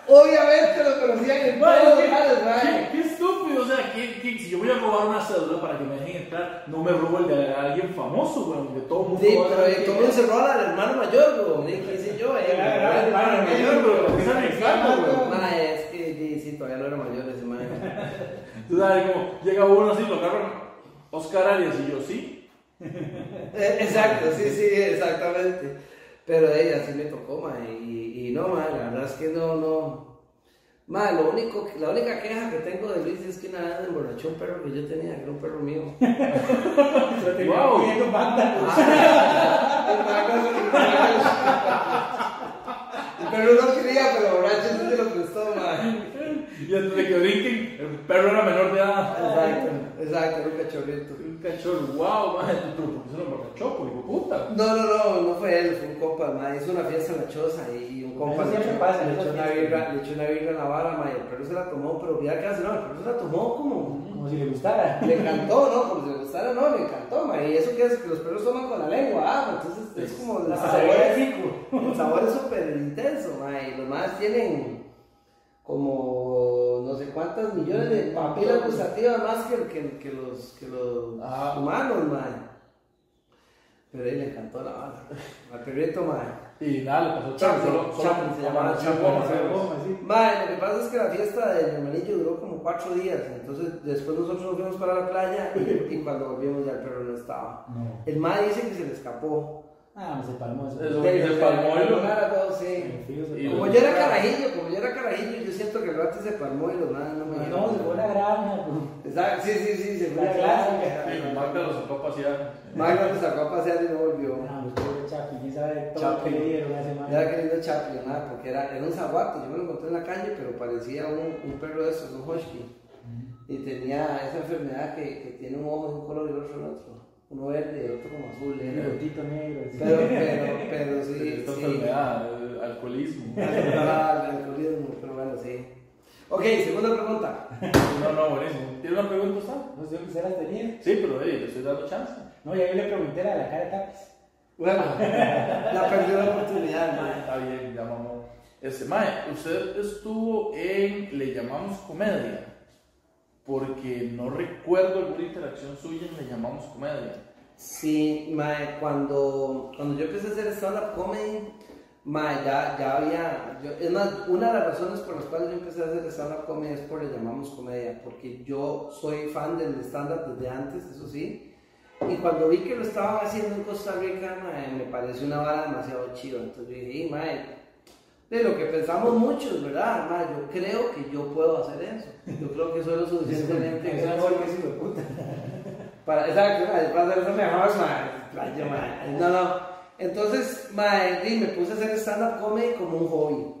Obviamente lo conocían en todos los bares, mae. ¿Qué, qué estúpido, o sea, ¿quién- quién- si yo voy a robar una cédula para que me dejen entrar, no me robo el de alguien famoso, weón, que todo el mundo Sí, pero eh, todo mundo se roba al hermano mayor, güey. ¿Qué hice yo? Eh, Era- el hermano mayor, güey, güey. Es que sí, todavía no era mayor ese man. Tú sabes, como llega uno así, lo agarran Oscar Arias y yo, sí. <laughs> Exacto, sí, sí, exactamente. Pero ella sí me tocó, ma, y, y no, ma, la verdad es que no, no. Ma, lo único, que- la única queja que tengo de Luis es que una vez me emborrachó un perro que yo tenía, que era un perro mío. <laughs> Wow. banda. <laughs> El perro no quería, pero borracho sí se lo prestó, ma. Y antes de que brinquen, el perro era menor de edad. Exacto, exacto, era un cachorrito. Un cachorro, wow, man, pero ¿por qué se lo emborrachó, por hijo de puta? No, no, no, no fue él, fue un compa, ma. Hizo una fiesta en la choza y, un compa le echó, pasa, le echó una birra, le echó una birra en la vara, ma, y el perro se la tomó, pero mira qué hace, no, el perro se la tomó como... Como si le gustara. Le encantó, ¿no? Porque si le gustara, no, le encantó, ma. Y eso que es que los perros toman con la lengua, ah, entonces es como el sabor, es, rico. el sabor es súper intenso, ma. Y los más tienen como no sé cuántas millones de papilas gustativas más que, que, que los, que los Ajá. humanos, ma. Pero él le encantó la bala. Al perrito, ma. Y nada, le pasó Chaplin, solo, se llamaba Chaplin, Chaplin, Chaplin, Goma, sí. Ma, lo que pasa es que la fiesta de mi hermanillo duró como cuatro días. Entonces, después nosotros nos fuimos para la playa y, y cuando volvimos ya el perro no estaba. No. El ma dice que se le escapó. Ah, se palmó eso. Se palmó a todos, sí. El Y palmó. Como yo era carajillo, como yo era carajillo, yo siento que el rato se palmó y los manes no me No, se fue una granja. pues. Exacto, sí, sí, sí, se fue La a clásica. Sí, Magda lo sacó a pasear. Magda lo sacó a pasear y no volvió. No, los pobres Chapi, quién sabe todo lo que Chapi. le dieron hace más. Mira qué lindo Chaplin, ¿ah? porque era, era un zaguato, yo me lo encontré en la calle, pero parecía un, un perro de esos, un husky. Y tenía esa enfermedad que, que tiene un ojo de un color y el otro en otro. Uno verde otro como azul. Un era. bigotito negro. Pero, pero, pero sí, Esta sí. enfermedad, el alcoholismo. <laughs> Ah, el alcoholismo, pero bueno, sí. Ok, segunda pregunta. No, no, buenísimo. ¿Tiene una pregunta usted? No sé qué las tenía. Sí, pero hey, le estoy dando chance. No, ya yo le pregunté a la cara de Tapis. Bueno, <laughs> la perdió la oportunidad, Ah, man. Está bien, ya mamó. Este, Mae, usted estuvo en Le llamamos comedia. Porque no recuerdo alguna interacción suya en Le llamamos comedia. Sí, mae, cuando, cuando yo empecé a hacer stand-up comedy, mae, ya, ya había, yo- es más, una de las razones por las cuales yo empecé a hacer stand-up comedy es por le llamamos comedia, porque yo soy fan del stand-up desde antes, eso sí, y cuando vi que lo estaban haciendo en Costa Rica, mae, me pareció una vara demasiado chiva, entonces yo dije, "Ey, mae, de lo que pensamos muchos, ¿verdad? Mae, yo creo que yo puedo hacer eso, yo creo que soy lo <laughs> suficientemente Es mejor que ese hijo de puta. <laughs> para, exacto, para hacer eso mejor. Playo, mae. No, no. Entonces, mae, di, me puse a hacer stand-up comedy como un hobby.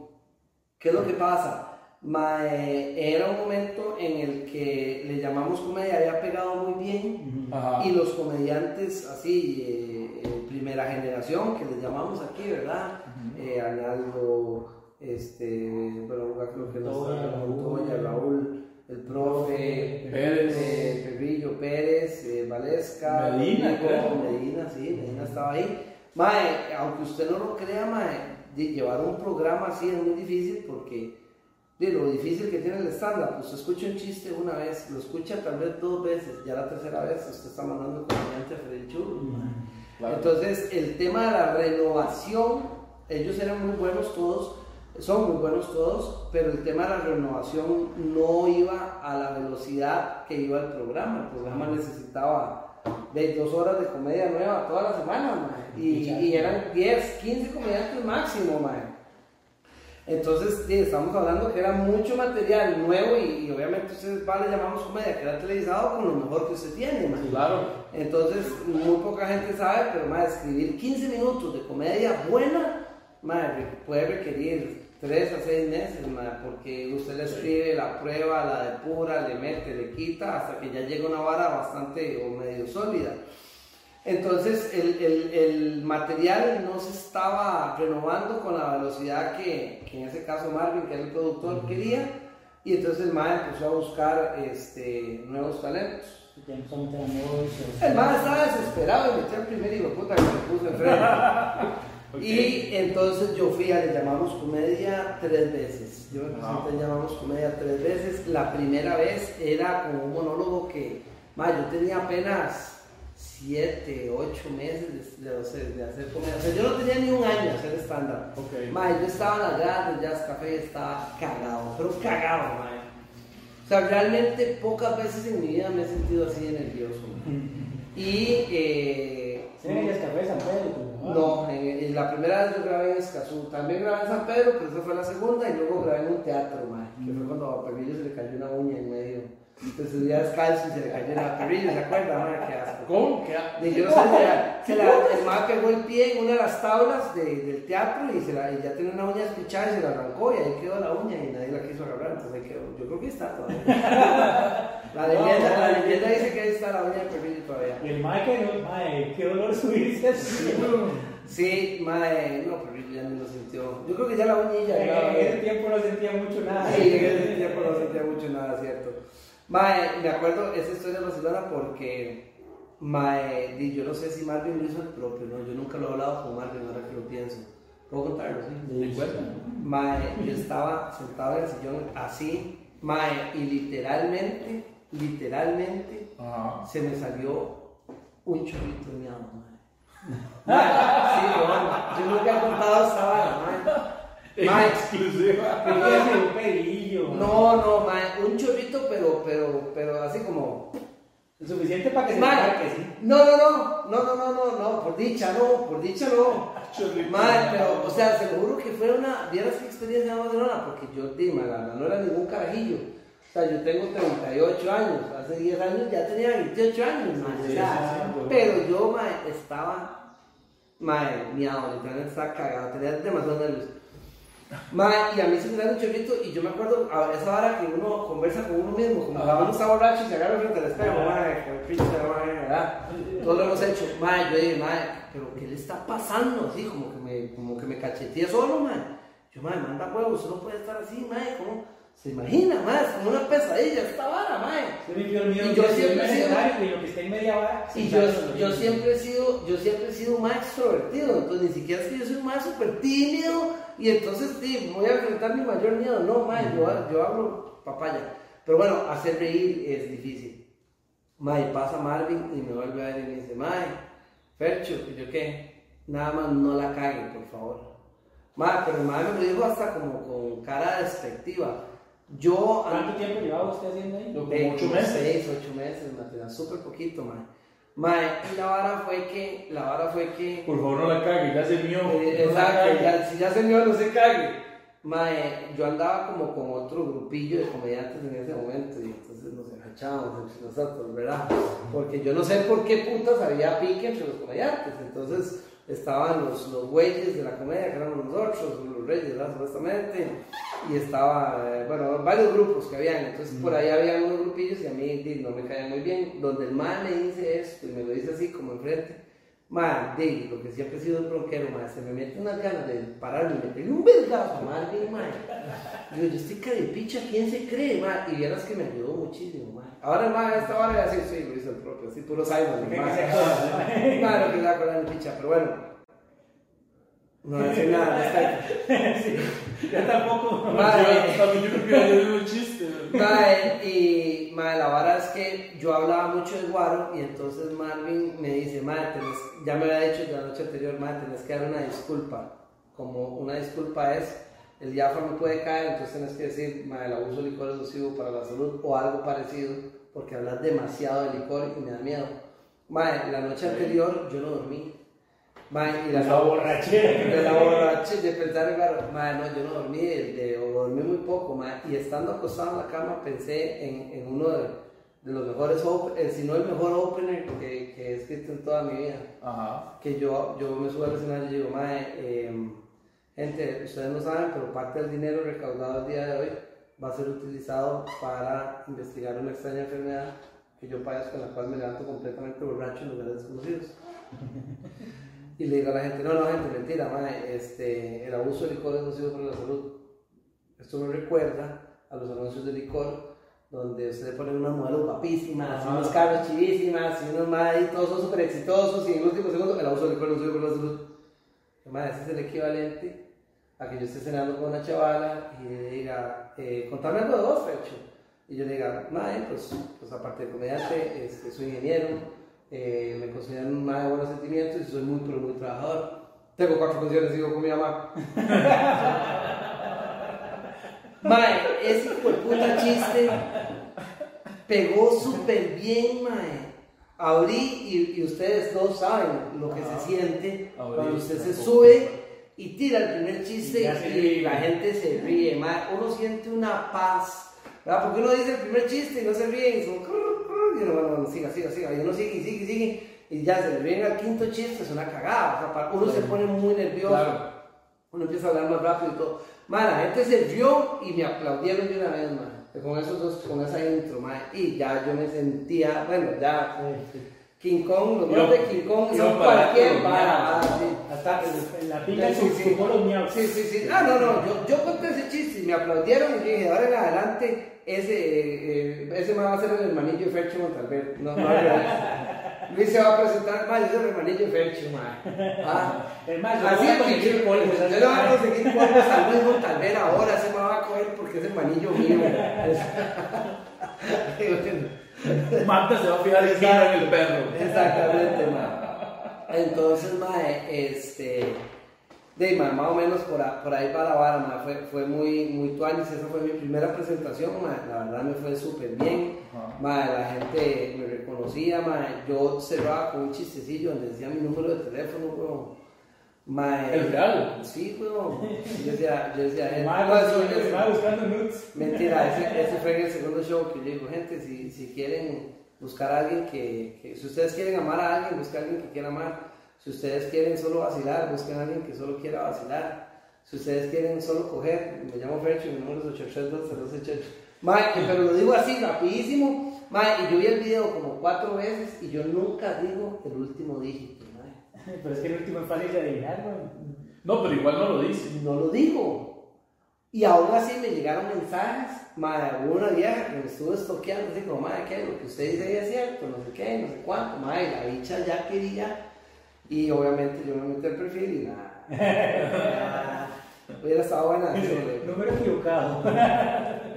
¿Qué es lo que pasa? Mae, era un momento en el que le llamamos comedia, había pegado muy bien. Ajá. Y los comediantes así, eh, eh, primera generación, que les llamamos aquí, ¿verdad? Eh, Arnaldo, este, bueno, creo que no está, Raúl. Montoya, Raúl, el profe, Pérez. eh, Pérez, eh, Valesca, Medina, creo. Medina, sí, Medina estaba ahí. Mae, aunque usted no lo crea, mae, llevar un programa así es muy difícil porque de lo difícil que tiene el stand-up, usted escucha un chiste una vez, lo escucha tal vez dos veces, ya la tercera vez usted está mandando comediante a Freddy Churro. Claro. Entonces, el tema de la renovación, ellos eran muy buenos todos, son muy buenos todos, pero el tema de la renovación no iba a la velocidad que iba el programa. El programa necesitaba de dos horas de comedia nueva todas las semanas, mae. y, y eran 10, 15 comediantes máximo, mae. Entonces, sí, estamos hablando que era mucho material nuevo y, y obviamente ustedes va, le llamamos comedia, que era televisado con lo mejor que usted tiene. Claro. Entonces, muy poca gente sabe, pero más escribir 15 minutos de comedia buena madre, puede requerir tres a seis meses, madre, porque usted le escribe la prueba, la depura, le mete, le quita, hasta que ya llega una vara bastante o medio sólida. Entonces el, el, el, material no se estaba renovando con la velocidad que, que en ese caso Marvin, que era el productor, quería. Y entonces el MAE empezó a buscar este, nuevos talentos. El MAE estaba desesperado y metió el primer hijo puta que me puso enfrente. <laughs> Y entonces yo fui a Le Llamamos Comedia tres veces. Yo me presenté en Llamamos Comedia tres veces. La primera vez era con un monólogo que, yo tenía apenas siete, ocho meses de, de, hacer comedia. O sea, yo no tenía ni un año de hacer estándar. Okay. yo estaba en la grada de Jazz Café, estaba cagado, pero cagado, ma. O sea, realmente pocas veces en mi vida me he sentido así de nervioso. <laughs> Y... Eh, ¿Sí en Jazz Café San Pedro? No, en, la primera vez yo grabé en Escazú. También grabé en San Pedro, pero esa fue la segunda. Y luego grabé en un teatro, ma, que fue cuando a Perrillo se le cayó una uña en medio. Entonces subía descalzo y se le cayó la perrilla, ¿se acuerda? Madre? Qué asco. ¿Cómo? ¿Qué Y yo no sé, <laughs> se la, el pegó el pie en una de las tablas de, del teatro y, se la, y ya tenía una uña despichada y se la arrancó y ahí quedó la uña y nadie la quiso agarrar, entonces ahí quedó. Yo creo que está todavía. <laughs> La leyenda, no, la leyenda dice que ahí está la uña de perrillo todavía. Y el ma que no, mae, qué dolor <laughs> subirse así. Sí, mae, no, perrillo ya no lo sintió. Yo creo que ya la uñilla. En, en ese tiempo no sentía mucho nada. Sí, en ese tiempo no sentía mucho nada, cierto. Mae, me acuerdo esa historia de Barcelona porque, mae, yo no sé si Marvin lo hizo el propio, ¿no? Yo nunca lo he hablado con Marvin, ahora que lo pienso. ¿Puedo contarlo, sí? ¿De Mae, yo estaba sentado en el sillón así, mae, y literalmente, literalmente, se me salió un chorrito de mi mae <laughs> sí, bueno, yo nunca he contado esta vara, mae. Exclusiva. un pedillo. No, no, mae, un chorrito, pero, pero, pero así como. Suficiente para que se marque, ¿sí? No, no, no, no, no, no, no, no, por dicha, no, por dicha no. Mae, pero, o sea, seguro que fue una. Vieras qué experiencia más grande, porque yo, dime, no era ningún carajillo. O sea, yo tengo 38 años, hace 10 años ya tenía 28 años, mae, o sea, pero yo, estaba, mae, miado, literalmente estaba cagado, tenía demasiado nervios. Ma, y a mí se me da un chorrito y yo me acuerdo a esa hora que uno conversa con uno mismo, como cuando uno está borracho y se agarra frente al espejo, ma, pinche, ¿verdad? Todos lo hemos hecho. Ma, yo dije, ma, pero ¿qué le está pasando? Así, como que me, como que me cacheteé solo, ma. Yo, ma, manda huevos, no puede estar así, ma, ¿cómo? Se imagina, más como una pesadilla esta vara, mae. Y yo siempre he sido y yo, yo siempre he sido, yo siempre he sido más extrovertido, entonces ni siquiera es que yo soy más súper tímido y entonces sí, voy a enfrentar mi mayor miedo, no, mae, yo, yo hablo papaya. Pero bueno, hacer reír es difícil. Mae, pasa Marvin y me vuelve a ver y me dice, mae, Fercho, y yo qué, nada más no la cague, por favor. Mae, pero el mae me lo dijo hasta como con cara despectiva. Yo, ¿Cuánto tiempo llevaba usted haciendo ahí? Como ocho meses. Seis, ocho meses, Mateo, súper poquito, mae. Mae, y la vara fue que, la vara fue que... Por favor no la cague, ya se mío. Eh, exacto, ya, si ya se mío no se cague. Mae, yo andaba como con otro grupillo de comediantes en ese momento y entonces nos enganchábamos entre nosotros, ¿verdad? Porque yo no sé por qué putas había pique entre los comediantes, entonces estaban los, los güeyes de la comedia, que éramos nosotros, los reyes, ¿verdad? Supuestamente, y estaba, eh, bueno, varios grupos que habían, entonces por ahí había unos grupillos y a mí no me caían muy bien, donde el man me dice esto y me lo dice así como enfrente, man, de, lo que siempre he sido un bronquero, man, se me mete unas ganas de pararme y meterle un vergazo, man, bien, man. Digo, yo estoy picha, ¿quién se cree, man? Y vieras que me ayudó muchísimo, man. Ahora el man, esta hora así, sí, lo hizo el propio, así puro Simon, man. Man, lo que da con la picha, pero bueno. No decir nada, está <laughs> sí, Yo tampoco. Madre, yo creo que era un chiste. Madre, y madre, la vara es que yo hablaba mucho de Guaro y entonces Marvin me dice, madre, ya me había dicho la noche anterior, madre, tenés que dar una disculpa. Como una disculpa es, el diáframo puede caer, entonces tienes que decir, madre, el abuso de licor es nocivo para la salud o algo parecido, porque hablas demasiado de licor y me da miedo. Madre, la noche anterior yo no dormí y la, borrachera. De la borrachera, de pensar, claro, no, yo no dormí, de, o dormí muy poco, y estando acostado en la cama pensé en, en uno de, de, los mejores, eh, si no el mejor opener que, que, he escrito en toda mi vida. Ajá. Que yo, yo me subo al escenario y digo, madre, eh, Gente, ustedes no saben, pero parte del dinero recaudado el día de hoy va a ser utilizado para investigar una extraña enfermedad que yo padezco, en la cual me levanto completamente borracho en lugares desconocidos. Y le digo a la gente, no, no, gente, mentira, mae, este, el abuso de licor es nocivo para la salud. Esto me recuerda a los anuncios de licor, donde ustedes ponen unas modelos guapísimas, unos carros chivísimas, y unos ahí, todos son súper exitosos, y en el último segundo, el abuso de licor es nocivo para la salud. Mae, ese es el equivalente a que yo esté cenando con una chavala y le diga, eh, contame algo de vos, Fecho. Y yo le diga, mae, pues, pues aparte de comediante, este, soy ingeniero, eh, me considero un mae de buenos sentimientos y soy muy, pero muy trabajador. Tengo cuatro canciones, digo con mi mamá. <laughs> mae, ese puta chiste pegó súper bien, mae. Abrí y, y ustedes dos saben lo que se siente Abrí, cuando usted se sube y tira el primer chiste Y la gente se ríe, mae. Uno siente una paz, ¿verdad? Porque uno dice el primer chiste y no se ríe y son y uno, bueno, bueno, siga, siga, siga, y uno sigue y sigue y sigue y ya se le viene al quinto chiste, es una cagada, o sea, pa- uno se pone muy nervioso, Claro. uno empieza a hablar más rápido y todo. Man, la gente se rió y me aplaudieron de una vez, man, con esos dos, con esa intro, man, y ya yo me sentía, bueno, ya, King Kong, los nombres de King Kong son para cualquier vara, ah, sí. Hasta en la pinga Sí, se sí. Sí, sí, sí. Ah, no, no, yo, yo conté ese chiste y me aplaudieron y dije, ahora en adelante, ese, eh, ese man va a ser el hermanillo de Fercho Montalver. No, no, no. Luis se va a presentar, man, yo soy el hermanillo de Fercho, man. Ah, así es, polvos, Yo le voy a conseguir polvos a Luis Montalver ahora, ese man va a coger porque es hermanillo mío. <laughs> <laughs> Y <laughs> Marta se va a fijar en en el perro. Exactamente, ma. Entonces, ma, este, de ma, más o menos por, a- por ahí va la vara, ma. Fue, fue muy, muy tuanis, esa fue mi primera presentación, ma. La verdad me fue súper bien. Ma, la gente me reconocía, ma. Yo cerraba con un chistecillo donde decía mi número de teléfono, weón. Ma, ¿El real? Sí, weón. Yo decía, yo decía, eh, no, eso- va buscando nudes. Mentira, ese, ese fue en el segundo show que yo digo, gente, si, si quieren buscar a alguien que, que- si ustedes quieren amar a alguien, busquen a alguien que quiera amar. Si ustedes quieren solo vacilar, busquen a alguien que solo quiera vacilar. Si ustedes quieren solo coger, me llamo Fercho, mi número es 832 Mike, pero lo digo así, rapidísimo. Mike, y yo vi el video como cuatro veces y yo nunca digo el último dígito. Pero es que el último es fácil de adivinar, güey. No, pero igual no lo dice. no lo digo. Y aún así me llegaron mensajes, madre, hubo una vieja que me estuvo estoqueando, así como, madre, ¿qué? Lo que usted dice ahí es cierto, no sé qué, no sé cuánto, madre, la bicha ya quería, y obviamente yo me metí al perfil y nada. <laughs> nada. Hubiera estado buena. Número equivocado.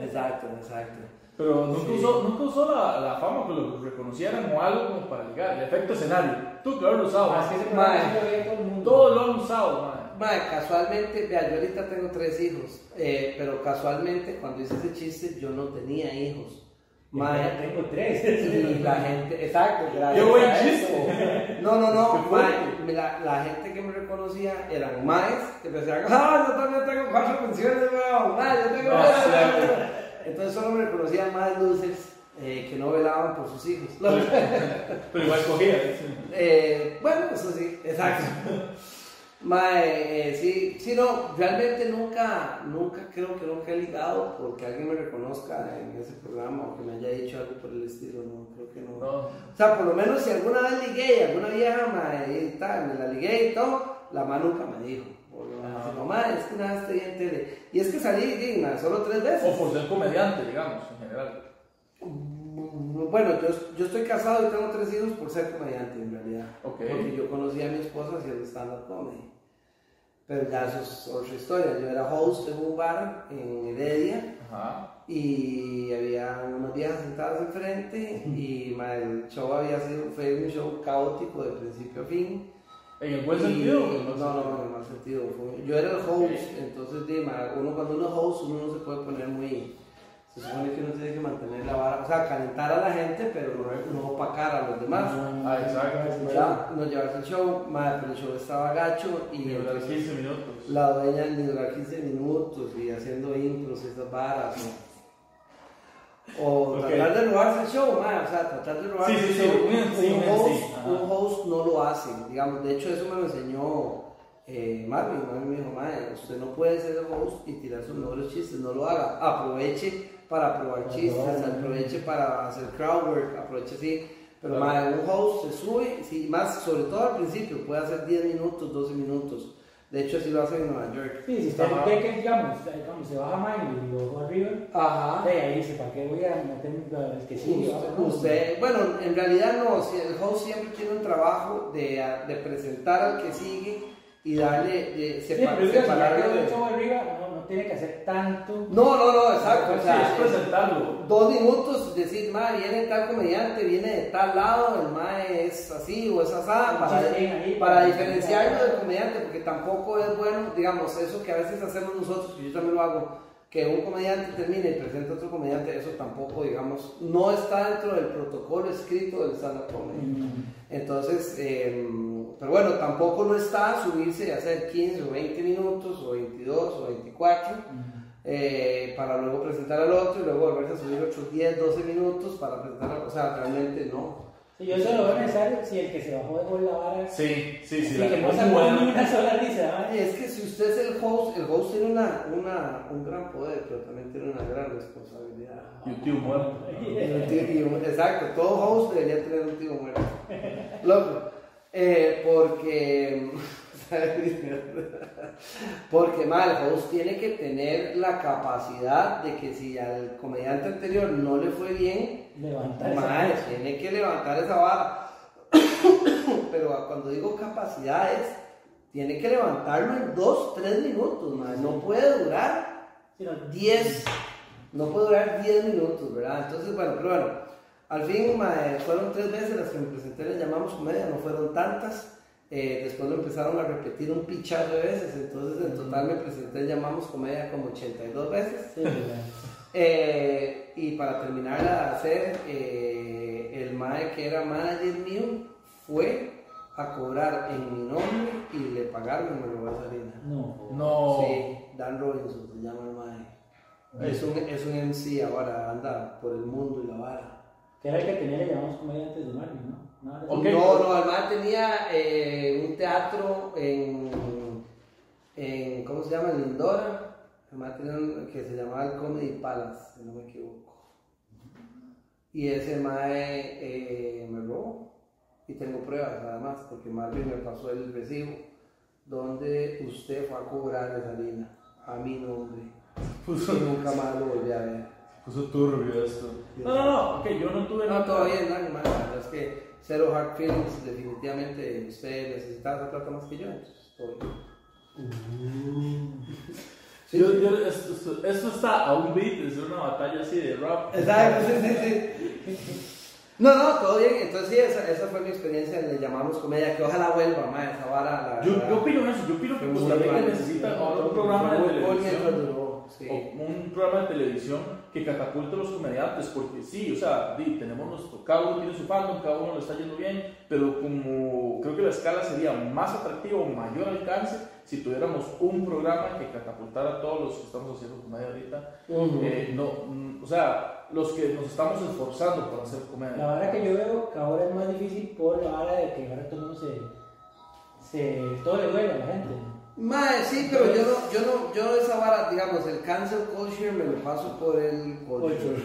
Exacto, exacto. Pero nunca usó, nunca usó la, la fama que lo reconocieran o algo como para ligar. El efecto escenario. Tú que lo has usado. Más que mundo. Todos lo han usado, madre. Madre, casualmente, vea, yo ahorita tengo tres hijos, eh, pero casualmente cuando hice ese chiste yo no tenía hijos. Ya Madre, tengo tres. Y la gente, exacto, gracias. Qué buen chiste. No, no, no, <laughs> mae, la, la gente que me reconocía eran maes que decían, ah, yo también tengo cuatro pensiones, weón, mae, yo tengo No, cuatro <laughs> cierto. pensiones". Entonces solo me reconocían más luces eh, que no velaban por sus hijos. Pero, <laughs> pero igual cogía. Eh, bueno, eso sí, exacto. Mae, eh, sí, sí, no, realmente nunca, nunca creo que nunca he ligado porque alguien me reconozca en ese programa o que me haya dicho algo por el estilo, no, creo que no. No. O sea, por lo menos si alguna vez ligué y alguna vieja mae, y tal, me la ligué y todo, la mamá nunca me dijo. O la mamá dice, mamá, es que te vi en tele. Y es que salí digna, solo tres veces. O por ser comediante, digamos, en general. Mm, Bueno, yo, yo estoy casado y tengo tres hijos por ser comediante en realidad. Ok. Porque yo conocí a mi esposa haciendo stand-up comedy. Pero ya eso es otra historia. Yo era host en un bar en Heredia Ajá. y había unas viejas sentadas enfrente y <laughs> ma, el show había sido, fue un show caótico de principio a fin. ¿En el buen sentido? No, no, no, en el mal sentido. Yo era el host, entonces uno cuando uno es host uno no se puede poner muy... Se supone que uno tiene que mantener la vara, o sea, calentar a la gente, pero no, no opacar a los demás. Ah, exacto. ¿verdad? Nos llevarse el show, madre, pero el show estaba gacho y durar entonces 15 minutos. la dueña ni durar 15 minutos y haciendo intros y esas varas. O tratar de robarse el show, madre, o sea, tratar de robarse Sí, sí, el sí, show. un- sí, host, sí, un host no lo hace, digamos, de hecho eso me lo enseñó eh, Marvin, Marvin me dijo, mae, usted no puede ser el host y tirar sus mejores chistes, no lo haga, aproveche para probar chistes, aproveche para hacer crowd work, aproveche así, pero mae, un host se sube, sí, más sobre todo al principio, puede hacer 10 minutos, 12 minutos, de hecho, así lo hacen en Nueva York. Sí, si usted ve que, digamos, cuando se baja Miley y bajo arriba, Ajá. de ahí dice, ¿para qué voy a meter el que sigue? Usted, usted- bueno, en realidad no, si el host siempre tiene un trabajo de, de presentar al que sigue y darle, de Sí, sepa- pero si separarlo quedó de- arriba, tiene que hacer tanto. No, no, no, exacto. O Sí, sea, es presentarlo. dos minutos, decir, mae, viene tal comediante, viene de tal lado, el mae es así o es asá, para, ahí, para para- diferenciarlo del comediante, porque tampoco es bueno, digamos, eso que a veces hacemos nosotros, que yo también lo hago, que un comediante termine y presente a otro comediante, eso tampoco, digamos, no está dentro del protocolo escrito del stand-up comedy. Mm. Entonces, eh, pero bueno, tampoco no está subirse y hacer 15 o 20 minutos o 22 o 24 eh, para luego presentar al otro y luego volverse a subir otros 10, 12 minutos para presentar al O sea, realmente no. Sí, yo eso lo veo necesario si el que se bajó de gol la vara. Sí, sí, sí. La que no sacó ni una sola risa. Es que si usted es el host, el host tiene una, una, un gran poder, pero también tiene una gran responsabilidad. Y un tío muerto. Exacto, todo host debería tener un tío muerto. Loco. Eh, porque. <laughs> porque, mal, el host tiene que tener la capacidad de que si al comediante anterior no le fue bien, Levantar esa tiene que levantar esa vara. <coughs> Pero cuando digo capacidades, tiene que levantarlo en 2, 3 minutos. No puede durar Sí, no, 10, no puede durar 10 minutos, ¿verdad? Entonces, bueno, pero bueno, al fin mae, fueron tres veces las que me presenté, le llamamos comedia, no fueron tantas. Eh, después lo empezaron a repetir un pichazo de veces, entonces en total me presenté, llamamos comedia como 82 veces. Eh, y para terminar de hacer, eh, el mae que era manager mío fue a cobrar en mi nombre y le pagaron y me robó esa. No. No. Sí, Dan Robinson se llama el mae. Es un, es un MC ahora, anda por el mundo y la vara. Que era el que tenía, le llamamos comediantes de Marvin, ¿no? No, ahora sí. Ok. No, no, el mae tenía eh, un teatro en, en, ¿cómo se llama? En Lindora. El mae tenía un, que se llamaba el Comedy Palace, si no me equivoco. Y ese mae eh, me robó. Y tengo pruebas además, porque Marvin me pasó el recibo donde usted fue a cobrar esa harina a mi nombre. Puso, Y nunca más lo volví a ver. puso turbio esto. No, no, no. Ok, yo no tuve No, nunca- todavía no, hermano. La verdad es que cero hard feelings. Definitivamente usted necesitaba esa plata más que yo. bien. <laughs> Sí, Yo- yo- esto, esto- esto está a un beat ser una batalla así de rap. Exacto, sí, sí, sí. No, no, todo bien. Entonces, sí, esa, esa fue mi experiencia. Le llamamos comedia. Que ojalá vuelva, ma, esa vara. La, Yo, verdad. yo opino eso, yo opino que Costa Rica necesita otro programa de televisión. Sí. o un programa de televisión que catapulte a los comediantes, porque sí, o sea, di, tenemos nuestro, cada uno tiene su fandom, cada uno le está yendo bien, pero como creo que la escala sería más atractiva o mayor alcance si tuviéramos un programa que catapultara a todos los que estamos haciendo comedia ahorita. Eh, no, mm, o sea, los que nos estamos esforzando por hacer La comedia. verdad que yo veo que ahora es más difícil por la hora de que ahora todo el mundo se, se todo le duele a la gente. Mae, sí, pero yo no, yo no, yo esa vara, digamos, el cancel culture me lo paso por el culture.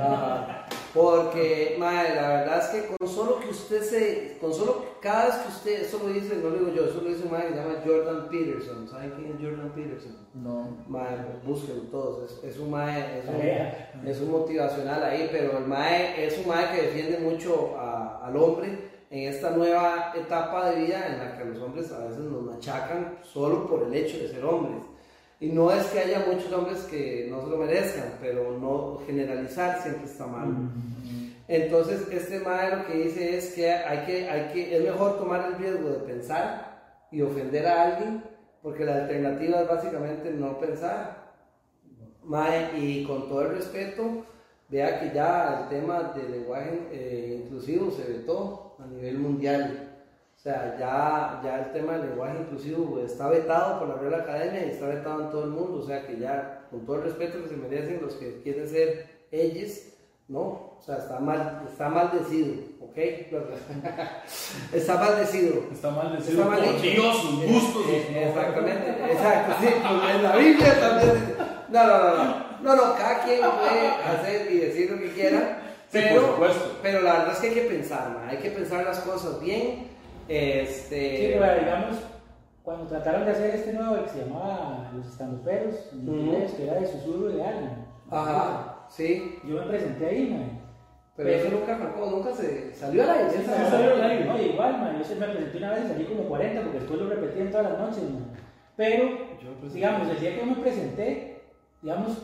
Ajá. Porque, mae, la verdad es que con solo que usted se, con solo cada vez que usted, eso lo dice, no lo digo yo, eso lo dice un mae que se llama Jordan Peterson. ¿Saben quién es Jordan Peterson? No. Mae, búsquenlo todos, es, es un mae, es un, es un motivacional ahí, pero el mae es un mae que defiende mucho a- al hombre en esta nueva etapa de vida en la que los hombres a veces nos machacan solo por el hecho de ser hombres. Y no es que haya muchos hombres que no se lo merezcan, pero no generalizar siempre está mal. Entonces, este mae lo que dice es que hay que, hay que, es mejor tomar el riesgo de pensar y ofender a alguien, porque la alternativa es básicamente no pensar. Mae, y con todo el respeto, vea que ya el tema del lenguaje eh, inclusivo se vetó a nivel mundial. O sea, ya, ya el tema del lenguaje inclusivo está vetado por la Real Academia y está vetado en todo el mundo. O sea, que ya, con todo el respeto que se merecen los que quieren ser ellos, No, o sea, está mal, está maldecido, ¿ok? <laughs> está maldecido. Está maldecido Está mal por. Dios, sus Eh, gustos. eh, exactamente, exacto, sí, pues en la Biblia también No, no, no, no, no, no, cada quien puede hacer y decir lo que quiera, pero, por supuesto. pero la verdad es que hay que pensar, hay que pensar las cosas bien, este... Sí, pero digamos, cuando trataron de hacer este nuevo que se llamaba Los Estandoperos, Ujú. inglés, que era de susurro de alma. Ajá, sí, Yo me presenté ahí, man. pero eso nunca arrancó, nunca se salió al aire. Sí, sí, salió al aire, no, igual, man. Yo se me presenté una vez y salí como 40 porque después lo repetí en todas las noches, man. Pero, digamos, el día que me presenté, digamos,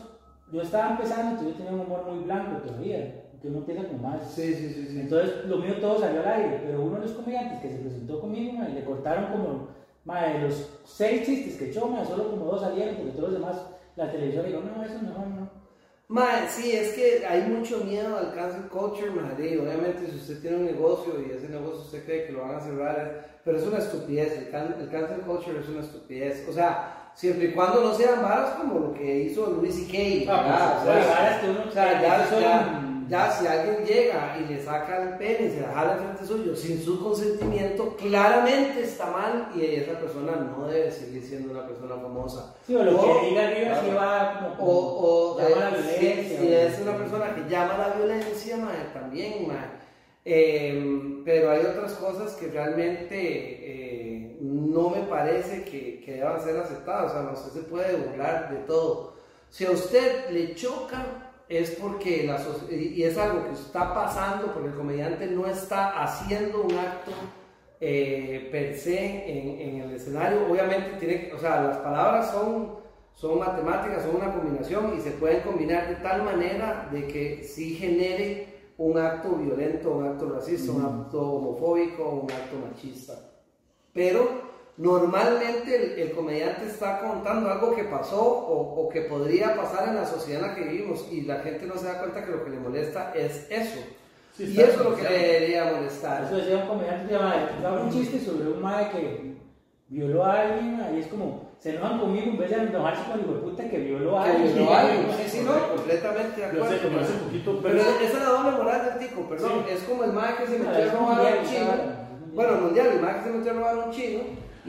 yo estaba empezando, entonces yo tenía un humor muy blanco todavía, que uno empieza como más. Sí, sí, sí, sí. Entonces, lo mío todo salió al aire, pero uno de los comediantes que se presentó conmigo, ma, le cortaron como, ma, de los seis chistes que echó, ma, solo como dos salieron, porque todos los demás, la televisión dijo, no, eso mejor no. Ma, sí, es que hay mucho miedo al cancel culture, madre. y Obviamente, si usted tiene un negocio y ese negocio usted cree que lo van a cerrar, pero es una estupidez. El, can- el cancel culture es una estupidez. O sea, siempre y cuando no sean varas como lo que hizo Luis C.K. Ah, ¿verdad? pues, O sea, Las varas que uno- o sea, ya- son- ya si alguien llega y le saca el pene y se la jala enfrente suyo sin su consentimiento, claramente está mal y esa persona no debe seguir siendo una persona famosa. Sí, o lo O- que diga arriba va como, o, o llama a la eh, si- violencia. si, o- es una persona que llama a la violencia, mae, también, mae. Eh, pero hay otras cosas que realmente eh, no me parece que, que deban ser aceptadas. O sea, no usted se puede burlar de todo. Si a usted le choca, es porque la y es algo que está pasando porque el comediante no está haciendo un acto eh, per se en, en el escenario. Obviamente tiene, o sea, las palabras son, son matemáticas, son una combinación y se pueden combinar de tal manera de que sí genere un acto violento, un acto racista, un acto homofóbico, un acto machista. Pero normalmente el, el comediante está contando algo que pasó o, o que podría pasar en la sociedad en la que vivimos y la gente no se da cuenta que lo que le molesta es eso. Sí, y eso es lo que le debería molestar. Eso decía un comediante que yo hago un chiste sobre un mae que violó a alguien y es como, se enojan conmigo en vez de enojarse con el hijo de puta que violó a Que alguien. violó a alguien, <laughs> sí, sí, no, completamente de Yo sé, acuerdo. como hace mae. poquito, Pero pero esa es la doble moral del tico, perdón. Sí. Es como el mae que se metió a robar a un chino. Bueno, mundial, el mae que se metió a robar a un chino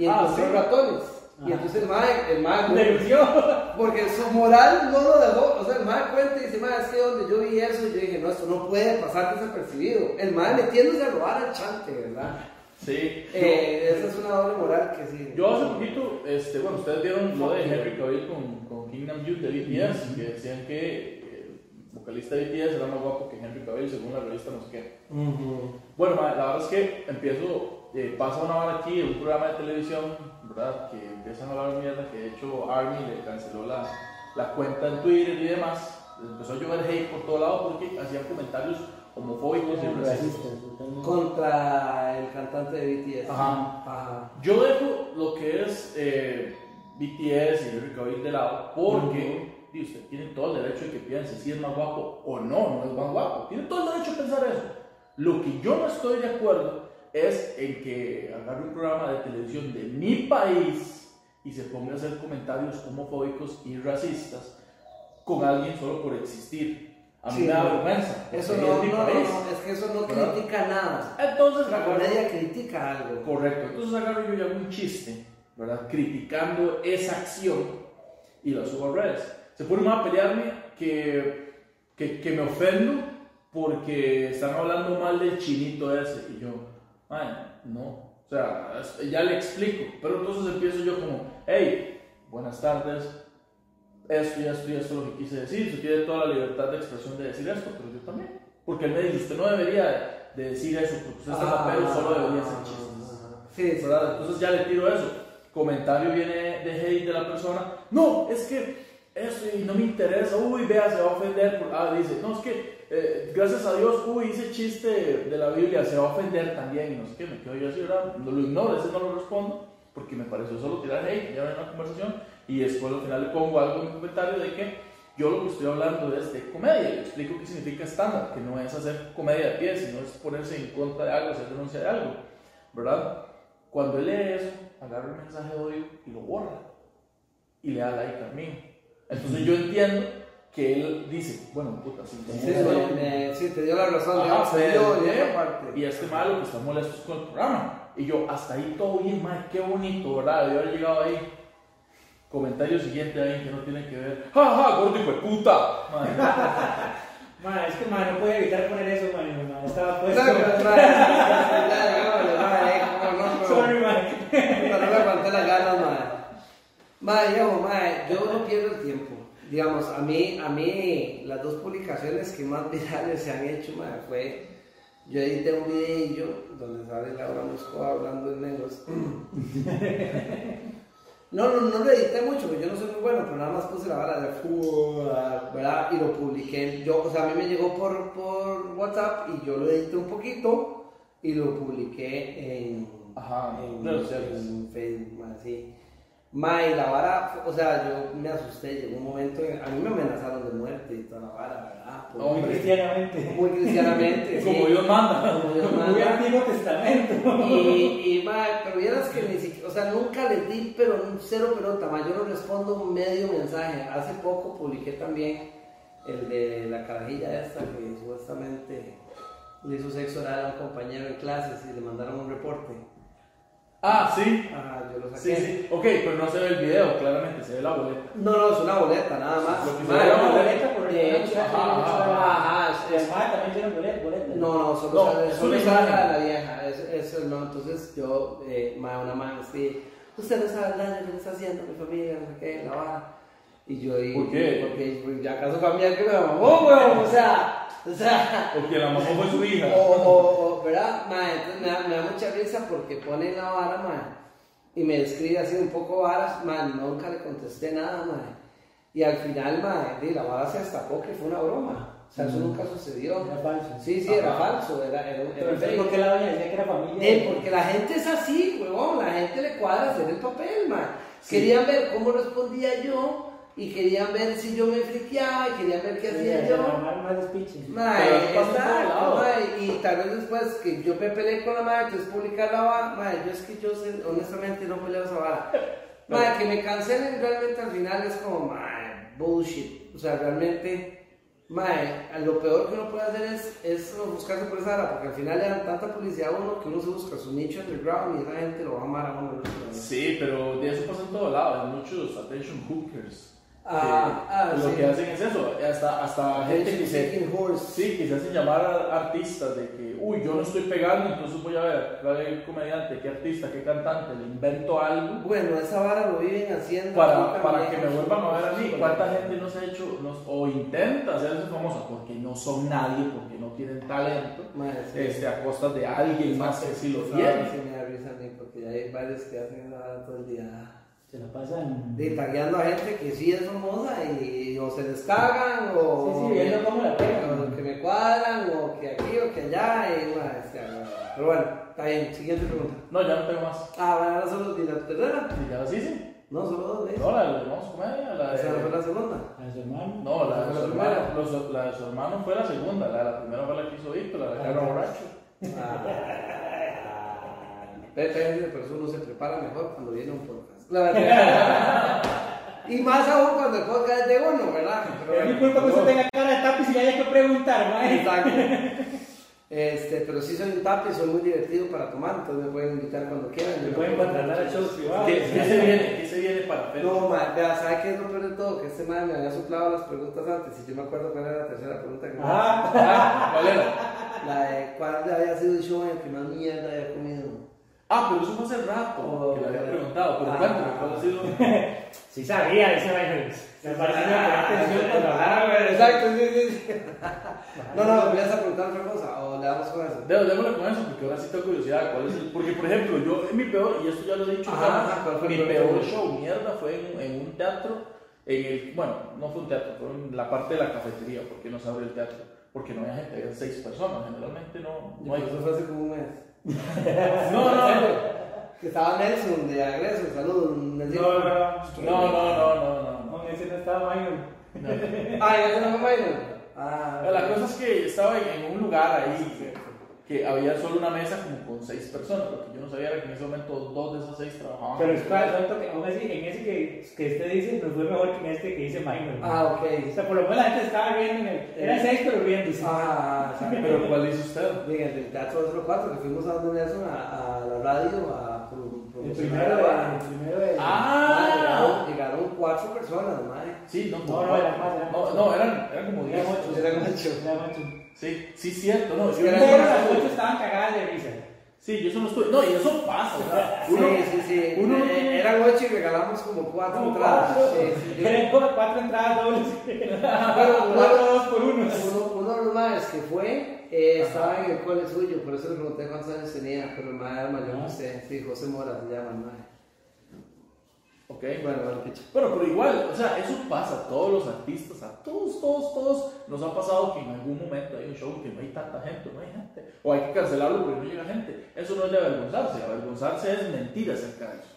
y Ah, encontró sí. ratones. Y Ajá. entonces el mae, el mae, <laughs> <laughs> porque su moral no lo dejó. O sea, el mae cuenta y dice, mae, es que donde yo vi eso, yo dije, no, esto no puede pasar desapercibido. El mae metiéndose a robar al chante, ¿verdad? sí. Eh, esa es una doble moral que sí. Yo hace poquito, este, bueno, ustedes vieron lo de Henry Cavill con, con Kingdom Youth de BTS, que decían que el vocalista de BTS era más guapo que Henry Cavill según la revista no sé qué. Bueno, la verdad es que empiezo, eh, pasa una hora aquí, un programa de televisión, ¿verdad? Que empiezan a hablar mierda, que de hecho Army le canceló la, la cuenta en Twitter y demás. Empezó a llover hate por todo lado porque hacían comentarios homofóbicos y racistas. Contra el cantante de BTS. Ajá. Ajá. Yo dejo lo que es eh, BTS y Henry Cavill de lado porque di, usted tiene todo el derecho de que piense si es más guapo o no, no es más guapo. Tiene todo el derecho a pensar eso. Lo que yo no estoy de acuerdo es en que agarre un programa de televisión de mi país y se ponga a hacer comentarios homofóbicos y racistas con alguien solo por existir. A mí Sí, me da vergüenza. Eso no, es mi no, país. no, es que eso no ¿verdad? critica nada. Entonces, La comedia critica algo. Correcto, entonces agarro yo y hago un chiste, ¿verdad? Criticando esa acción y la subo a redes. Se pone más a pelearme que, que, que me ofendo porque están hablando mal del chinito ese. Y yo, ay, no. O sea, ya le explico. Pero entonces empiezo yo como, hey, buenas tardes. Esto y esto y esto es lo que quise decir. Usted tiene toda la libertad de expresión de decir esto, pero yo también. Porque él me dice, usted no debería de decir eso, porque usted está Ah, rapero, solo debería hacer chistes. Sí, sí. ¿verdad? Entonces ya le tiro eso. Comentario viene de hate de la persona. No, es que eso y no me interesa. Uy, vea, se va a ofender. por- Ah, dice, no, es que eh, gracias a Dios, uy, hice chiste de la Biblia, se va a ofender también. Y no sé qué, me quedo yo así, ¿verdad? No lo ignoro, no lo respondo. Porque me pareció solo tirar hate, ya ven una conversación. Y después al final le pongo algo en mi comentario de que yo lo que estoy hablando es de comedia. Le explico qué significa estándar, que no es hacer comedia de pie, sino es ponerse en contra de algo, hacer denuncia de algo. ¿verdad? Cuando él lee eso, agarra el mensaje de odio y lo borra. Y le da like a mí. Entonces yo entiendo que él dice, bueno, puta, sí, Sí, me- sí, te dio la razón, Ajá, digamos, se te dio dio, esa parte. Y este malo que está molesto con el programa. Y yo, hasta ahí todo bien, mae, qué bonito, ¿verdad? Debió haber llegado ahí. Comentario siguiente ahí que no tiene que ver. ¡Ja, ja, gordo hijo de puta! Mae. <laughs> Ma, es que ma, no puede evitar poner eso, ma, mi ma, estaba puesto. Exacto, madre, pero- Sorry, ma. Puta, no me aguanté las ganas, madre. Madre, yo, madre, yo no pierdo el tiempo. Digamos, a mí, a mí, las dos publicaciones que más virales se han hecho, madre, fue. Yo edité un videillo donde sale Laura Moscova hablando en lenguas. <laughs> No, no, no lo edité mucho, porque yo no soy muy bueno, pero nada más puse la vara de fu- ¿verdad? Y lo publiqué. Yo, o sea, a mí me llegó por, por WhatsApp y yo lo edité un poquito y lo publiqué en, Ajá, en, en Facebook, así. Ma, y la vara, o sea, yo me asusté, llegó un momento, en- a mí me amenazaron de muerte y toda la vara, ¿verdad? Por- Muy cristianamente. muy cristianamente. <laughs> Como. Dios manda. Como Dios Muy. Antiguo Testamento. Y, y ma, pero vieras que ni siquiera, o sea, nunca les di, pero cero pelota, ma, yo no respondo un medio mensaje. Hace poco publiqué también el de la carajilla esta que supuestamente le hizo sexo oral a un compañero en clases y le mandaron un reporte. Ah, sí. Ajá, yo lo Sí, saqué. sí. Ok, pero no se ve el video, claramente, se ve la boleta. No, no, es una boleta, nada más. Lo que se ve no, la Una boleta, por el de hecho, ajá, ajá, también tiene boleta. boleta. No, no, solo No, sale, solo sale la, la vieja, eso, eso no, entonces yo, eh, una man, sí, usted no sabe el daño que está haciendo mi familia, no sé qué, la vara. Y yo, y, ¿Por qué? Porque pues, ya acaso familiar que me mamó, weón, o sea, o sea, Porque la mamá fue su hija. o, o, o, ¿verdad? Ma, entonces me da, me da mucha risa porque pone la vara, ma, y me escribe así un poco varas, ma, nunca le contesté nada, ma. Y al final, ma, di, la vara se destapó que fue una broma. O sea, eso nunca sucedió. Era falso. Sí, sí, era falso, era, era, era Pero. ¿por qué la doña decía que era familia? Eh, porque la gente es así, huevón, la gente le cuadra hacer el papel, man. Sí. Querían ver cómo respondía yo y querían ver si yo me friqueaba y querían ver qué Sí, hacía yo. Mae, exacto, mae, y tal vez después que yo me peleé con la madre, entonces publicar la vara, mae, yo es que yo sé- honestamente no peleo esa vara. <laughs> Mae, que me cancelen realmente al final es como, mae, bullshit. O sea, realmente, mae, lo peor que uno puede hacer es, es buscarse por esa vara, porque al final le dan tanta publicidad a uno que uno se busca su nicho underground y esa gente lo va a amar a uno. ¿no? Sí, pero de eso pasa en todo lado. Hay muchos attention hookers. Ah, que ah, lo sí. que hacen es eso. Hasta, hasta gente que se, sí, que se hacen llamar a artistas de que, uy, yo no estoy pegando, entonces voy a ver qué comediante, qué artista, qué cantante, le invento algo Bueno, esa vara lo viven haciendo. para, para que me vuelvan a ver a mí. ¿Cuánta gente no se ha hecho no- o intenta hacerse famosa porque no son nadie, porque no tienen talento, Mae, sí. este, a costas de alguien más que sí lo tiene? sí me da risa a porque hay varios que hacen vara todo el día. Se la pasan. De tagueando a gente que sí es famosa y o se les cagan o. Sí, sí, viendo cómo la pegan. o que me cuadran o que aquí o que allá. Y, mae, o sea, pero bueno, está bien. Siguiente pregunta. No, ya no tengo más. Ah, bueno, ahora solo de la tercera. ¿Y ya las hice? No, solo dos veces. No, la de los comedia, la Esa no fue de... la segunda. A su hermano. No, la de, Esa su fue la hermano, la de su hermano fue la segunda, la de la primera fue la que hizo Víctor, la de Carlos Borracho. Ah, Pepe, pero uno se prepara mejor cuando viene un. La verdad. <laughs> y más aún cuando el podcast es de uno, ¿verdad? Pero Es mi culpa que no. usted tenga cara de tapiz y le haya que preguntar, mae. Exacto. <laughs> Este, pero sí soy un tapi, soy muy divertido para tomar, entonces me pueden invitar cuando quieran. Me pueden no- contratar a shows privados. ¿Qué, qué se viene? ¿Qué se viene para Pedro? No, ma, vea, ¿sabe qué es lo peor de todo? Que este man me había soplado las preguntas antes y yo me acuerdo cuál era la tercera pregunta que me Ah, <laughs> Ah, ¿Cuál era? La de cuál había sido el show en el que más mierda había comido. Ah, pero eso fue hace rato Oh, que le había preguntado, pero Ah. cuéntame, ¿cuál ha sido? <laughs> sí sabía, ese mae. Me pareció que la atención cuando güey. Exacto, sí, sí, sí. No, no, me vas a preguntar otra cosa o le damos con eso. Debo, démosle con eso, porque ahora sí tengo curiosidad. ¿Cuál es el? Porque, por ejemplo, yo, en mi peor, y esto ya lo he dicho, Ajá, ¿cuál fue mi peor show? mierda, fue en, en un teatro, en el, bueno, no fue un teatro, fue en la parte de la cafetería, porque no se abrió el teatro, porque no había gente, había seis personas, generalmente no, no hay. Eso fue hace como un mes. No, no, no, Que estaba Nelson de Agreso, saludos. Nelson. No, no, no. no, no, no, no, no. No, ese no estaba Mayo. Ah, ya se no me bailo. Ah, La cosa es que estaba en, en un lugar ahí, que había solo una mesa como con seis personas, lo que yo no sabía era que en ese momento dos de esas seis trabajaban. Pero es claro, que aún así, en ese que, que usted dice, nos fue mejor que en este que dice Minor. Ah, ok. O sea, por lo menos la gente estaba riendo en el. Eran seis, pero riéndose. Ah, <laughs> pero ¿cuál dice usted? Bien, el del Teatro 04, que fuimos a donde Nelson, a, a la radio, a El primero de. El primero de. Ah, llegaron, llegaron cuatro personas, madre. sí, no, No, no, eran más, eran no, más. no, eran, eran como Eran 10. ocho. Eran ocho. Eran ocho. Sí, sí, cierto, no, yo Eran no- Pero las ocho estaban cagadas de risa. Sí, yo eso no estuve. No, y eso pasa, o sea, uno, sí, sí, sí. uno no Eh, eran ocho y regalamos como cuatro Como entradas. cuatro. Sí, sí. Eran como cuatro entradas dobles. <laughs> Bueno, Cuatro dos por uno. Uno, uno de los madres que fue eh, estaba en el cole suyo, por eso le pregunté cuántos años tenía, pero el madre era mayor que usted. Sí, José Mora se llama el madre. Ok, Bueno, bueno, pero igual, o sea, eso pasa a todos los artistas, a todos, todos, todos nos ha pasado que en algún momento hay un show que no hay tanta gente, no hay gente, o hay que cancelarlo porque no llega gente. Eso no es de avergonzarse, avergonzarse es mentir acerca de eso.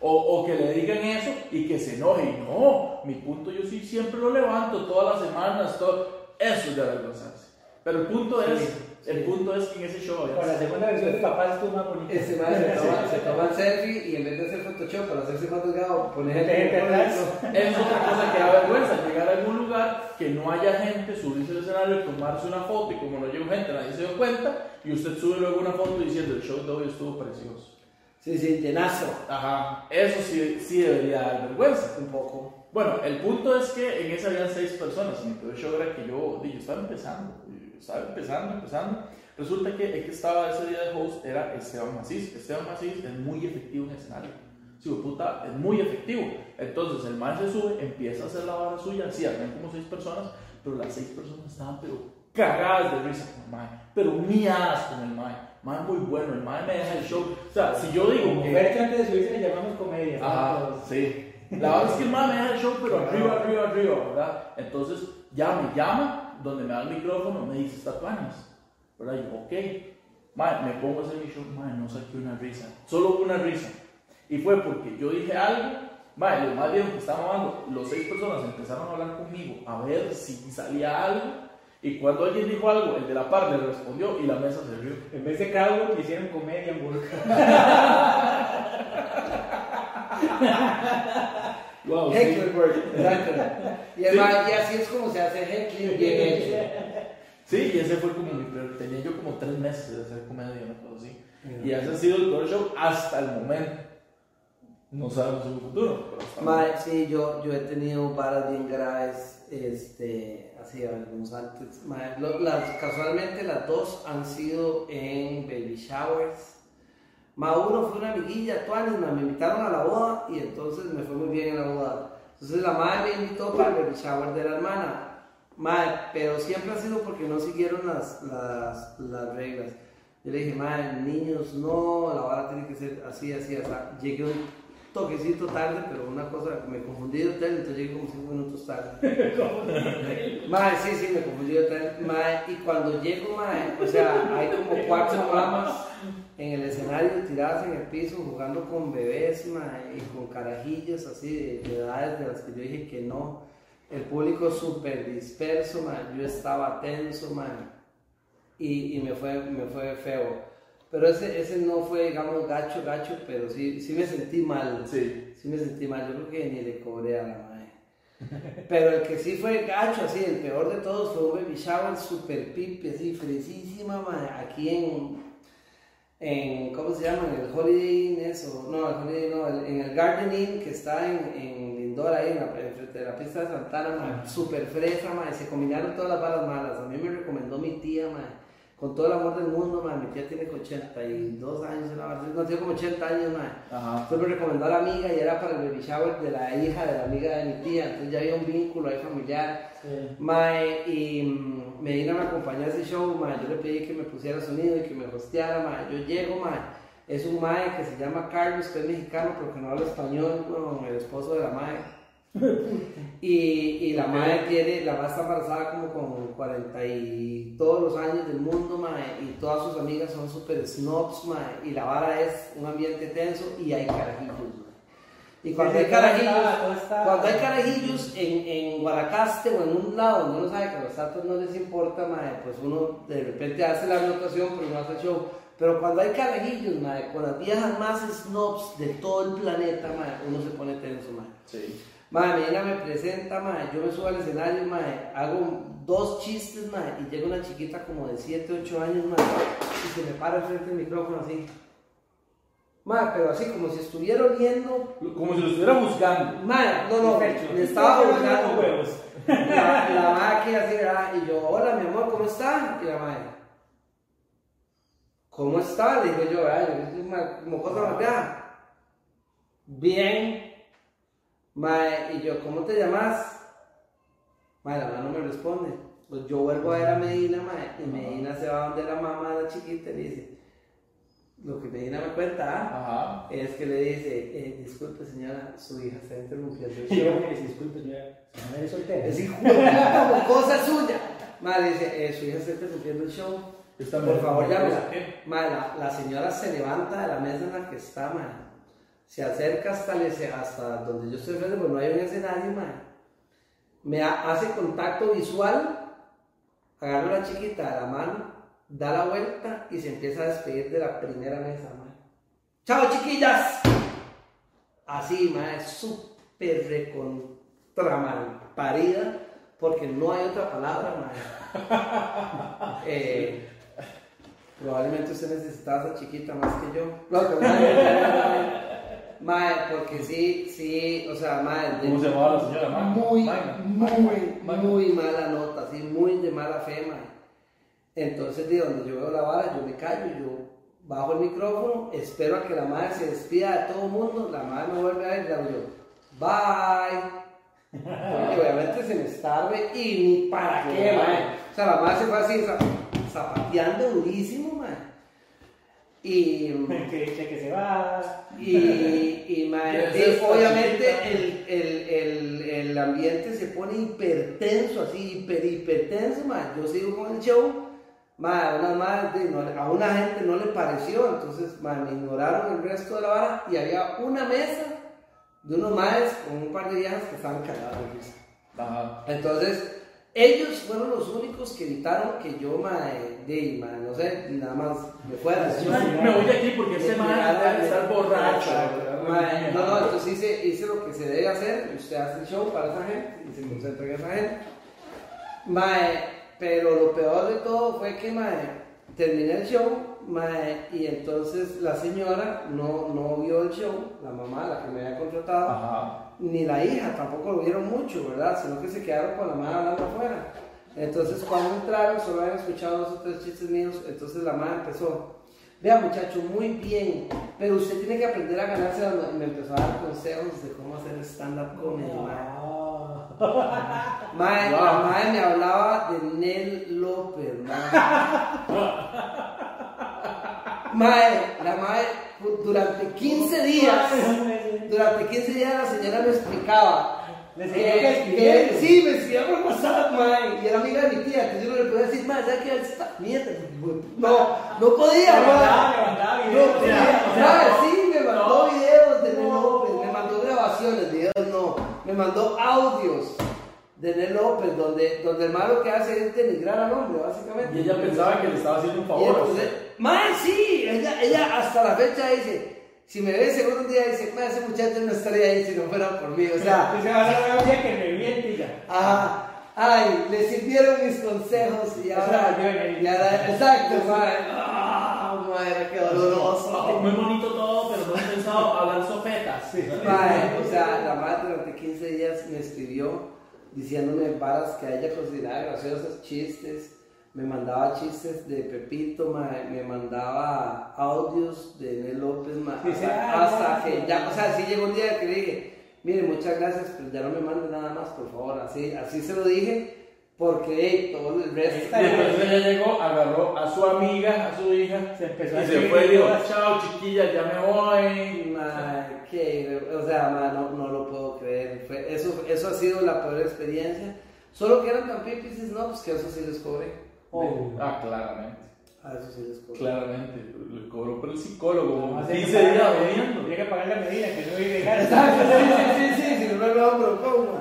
O, o que le digan eso y que se enoje. No, mi punto yo sí siempre lo levanto todas las semanas, todo. Eso es de avergonzarse. Pero el punto es, Sí, el sí. punto es que en ese show Por la segunda versión de papá estuvo más bonita. Ese madre se toma, <laughs> se toma el selfie y en vez de hacer Photoshop para hacerse más delgado, pone Mete gente atrás. Es otra cosa que da vergüenza, llegar a algún lugar que no haya gente, subirse al escenario, tomarse una foto y como no llegó gente, nadie se dio cuenta y usted sube luego una foto diciendo el show de hoy estuvo precioso. Sí, sí, llenazo. Ajá, eso sí, sí debería dar vergüenza. Un poco. Bueno, el punto es que en esa habían seis personas y mi peor show era que yo, yo estaba empezando, estaba empezando, empezando. Resulta que el que estaba ese día de host era Esteban Macís. Esteban Macís es muy efectivo en escenario. Sí, puta, es muy efectivo. Entonces el man se sube, empieza a hacer la barra suya, sí, habían como seis personas, pero las seis personas estaban pero cagadas de risa con el man, pero miadas con el man. Man muy bueno, el man me deja el show. O sea, si yo digo que... Antes de subirse le llamamos comedia. Ajá, sí. La verdad es que el man me deja el show, pero arriba, arriba, arriba, ¿verdad? Entonces ya me llama, donde me da el micrófono, me dice, tatuajes. ¿Verdad? Yo, ok. Man, me pongo mi show, man, no saqué una risa. Solo una risa. Y fue porque yo dije algo, man, lo más bien que estaban hablando, los seis personas empezaron a hablar conmigo, a ver si salía algo. Y cuando alguien dijo algo, el de la par le respondió y la mesa se rió. En vez de crowdwork hicieron comedia Burka. <laughs> Wow, sí. Hecklenburg, exacto. Y, además, y así es como se hace heckling bien hecho. Sí, y ese fue como mi peor. Tenía yo como tres meses de hacer comedia, una cosa así. Y ese ha sido el peor show hasta el momento. No sabemos en el futuro, Mae, sí, yo, yo he tenido varas bien graves, este, así algunos antes. Mae, lo- las, casualmente las dos han sido en baby showers. Mae, uno fue una amiguilla, Tuanis, mae, me invitaron a la boda y entonces me fue muy bien en la boda. Entonces la madre me invitó para el shower de la hermana. Mae, pero siempre ha sido porque no siguieron las, las, las reglas. Yo le dije, madre, niños, no, la vara tiene que ser así, así, así. Llegué un toquecito tarde, pero una cosa, me confundí de hotel, entonces llegué como 5 minutos tarde. <laughs> Madre, sí, sí, me confundí de hotel. Madre, y cuando llego, madre, o sea, hay como cuatro mamás en el escenario tiradas en el piso jugando con bebés, madre, y con carajillos así de, de edades de las que yo dije que no. El público súper disperso, madre. yo estaba tenso, madre y, y me, fue, me fue feo. Pero ese, ese no fue, digamos, gacho, gacho, pero sí, sí me sentí mal. Sí. Sí me sentí mal, yo creo que ni le cobré a la madre. Pero el que sí fue gacho, así, el peor de todos fue un baby shower super pipi, así, fresísima, madre, aquí en, en, ¿cómo se llama? En el Holiday Inn, eso, no, el Holiday no, el- en el Garden Inn que está en, en Lindor, ahí en la, frente de la pista de Santana, madre, super fresa, madre, se combinaron todas las balas malas. A mí me recomendó mi tía, madre, con todo el amor del mundo, madre, mi tía tiene 82 años, no tiene como 80 años, madre. Entonces me recomendó a la amiga y era para el baby shower de la hija de la amiga de mi tía, entonces ya había un vínculo ahí familiar. Mae, y mm, me acompañó a ese show, mae. Yo le pedí que me pusiera sonido y que me hosteara, mae. Yo llego, mae. Es un mae que se llama Carlos, que es mexicano, pero que no habla español, con el esposo de la mae. Y, y la mae tiene, la mae está embarazada como con 40 y todos los años del mundo, mae. Y todas sus amigas son súper snobs, mae. Y la vara es un ambiente tenso y hay carajillos, mae. Y cuando hay carajillos, cuando hay carajillos en, en Guanacaste o en un lado donde uno sabe que a los santos no les importa, mae, pues uno de repente hace la anotación, pero no hace show. Pero cuando hay carajillos, mae, con las viejas más snobs de todo el planeta, mae, uno se pone tenso, mae. Sí. Mae, Medina me presenta, mae, yo me subo al escenario, mae, hago dos chistes, mae, y llega una chiquita como de 7, 8 años, mae, y se me para frente del micrófono así. Mae, pero así como si estuviera oliendo. Como si lo estuviera buscando. Mae, no, no, me estaba buscando. La, la máquina así, ¿verdad? Y yo, hola, mi amor, ¿cómo está? Y la mae, ¿cómo está? Le digo yo, ¿verdad? Yo, como cosa más. Bien. Mae, y yo, ¿cómo te llamas? Mae, la mamá no me responde. Pues yo vuelvo a ver a Medina, mae, y Medina se va donde la mamá de la chiquita y le dice, lo que Medina me cuenta. Ajá. es que le dice, eh, disculpe señora, su hija está interrumpiendo el Y show. yo me dice, disculpe, eres soltera. Es hijo de cosa suya. Madre dice, eh, su hija está interrumpiendo el show. Está Por favor, llámela. La, la señora se levanta de la mesa en la que está, madre. Se acerca hasta, el hasta donde yo estoy frente, porque no hay un escenario, madre. Me ha- hace contacto visual, agarra a la chiquita de la mano, da la vuelta y se empieza a despedir de la primera mesa, madre. ¡Chao, chiquillas! Así, madre, súper recontra mal parida, porque no hay otra palabra, madre. <laughs> Eh, probablemente usted necesitaba esa chiquita más que yo. <laughs> No, madre, madre, porque sí, sí, o sea, madre, de- ¿Cómo se llamaba la señora? Magna. muy, Magna. muy, Magna. muy mala nota, así, muy de mala fe, mae. Entonces, de donde yo veo la vara, yo me callo, yo bajo el micrófono, espero a que la madre se despida de todo el mundo, la madre me vuelve a ver y le yo, bye. Porque obviamente se me estarbe y ni para qué, mae. O sea, la madre se fue así, zap- zapateando durísimo. Y... <laughs> Que, que, que se va. Y, y mae, ¿Quién es sí, esta obviamente el, el, el, el ambiente se pone hipertenso, así, hiper, hipertenso, mae. Yo sigo con el show, mae, una madre, no- a una gente no le pareció, entonces mae, me ignoraron el resto de la vara y había una mesa de unos maes con un par de viejas que estaban cagadas de risa. Ajá. Entonces, ellos fueron los únicos que evitaron que yo, mae, de, mae, no sé, nada más me fuera. Yo Ay, me voy de aquí porque ese man debe estar borracho. Mae, No, no, entonces hice, hice lo que se debe hacer. Usted hace el show para esa gente y se concentra en esa gente. Mae, pero lo peor de todo fue que, mae, terminé el show, mae, y entonces la señora no, no vio el show, la mamá, la que me había contratado, Ajá. Ni la hija tampoco lo vieron mucho, ¿verdad? Sino que se quedaron con la madre hablando afuera. Entonces cuando entraron solo habían escuchado dos o tres chistes míos, entonces la madre empezó, vea muchacho, muy bien, pero usted tiene que aprender a ganarse, la-". y me empezó a dar consejos de cómo hacer stand-up comedy. Mae, Wow. <laughs> La madre me hablaba de Nel López, mae. <laughs> Mae, la madre, durante 15 días, durante 15 días la señora me explicaba que, sí, me escribía por WhatsApp, mae, y era amiga de mi tía, que yo no le podía decir, mae, ¿sabes qué? Esta mierda, no, no podía, mae. mandaba, le mandaba No videos. podía, o sea, mae, sí, me mandó no. videos de Nel No. López, me mandó grabaciones, videos no, me mandó audios de Nel López, donde, donde el malo que hace es denigrar al hombre, básicamente. Y ella pensaba que le estaba haciendo un favor. entonces, mae, sí, ella, ella hasta la fecha dice, si me ve segundo día, dice, mae, ese muchacho no estaría ahí si no fuera por mí, o sea, Y se va a hacer un día que reviente ya. ajá, ay, le sirvieron mis consejos y ahora, y ahora- exacto, mae, ah, mae, qué doloroso. Muy bonito todo, pero no he pensado hablar sofetas. Mae, o sea, la madre durante 15 días me escribió diciéndome varas que a ella consideraba graciosos, chistes, me mandaba chistes de Pepito, mae, me mandaba audios de Nel López, mae, Sí, sí, hasta, ah, hasta no, que ya, o sea, sí llegó un día que le dije, mire, muchas gracias, pero ya no me mande nada más, por favor, así, así se lo dije, porque hey, todo el Y resto... entonces ella llegó, agarró a su amiga, a su hija, Se empezó a y se fue y dijo, chao chiquilla, ya me voy. Mae, que, o sea, mae, no, no lo puedo creer. Fue- eso, eso ha sido la peor experiencia. Solo que eran tan pipis, no, pues que eso sí les cobré. Oh. Ah, claramente. A eso sí les cobro. Claramente, le cobró por el psicólogo. Además, 15 hay que días. Tiene que pagar la medida, que no vive dejar. Exacto, sí, sí, sí, sí, si no lo pero ¿cómo?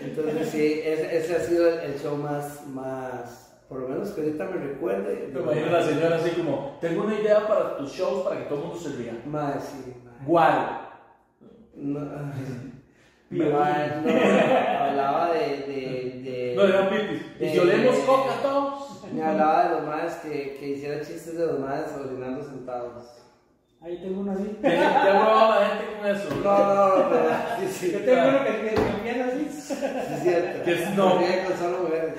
Entonces sí, ese, ese ha sido el, el show más, más, por lo menos que ahorita me recuerde. Me imagino la señora así como, tengo una idea para tus shows para que todo el mundo se ría. Más, sí, más. Guaro. No, Piolín. hablaba de, de, de, No, eran pipis. Y si olemos coca todos. me hablaba de los más que, que hiciera chistes de los más orinando sentados. Ahí tengo uno así. ¿Qué ha probado la gente con eso? No, no, no, pero sí, sí, Yo tengo uno que, que, que así. sí es cierto. Que es no. Con solo mujeres.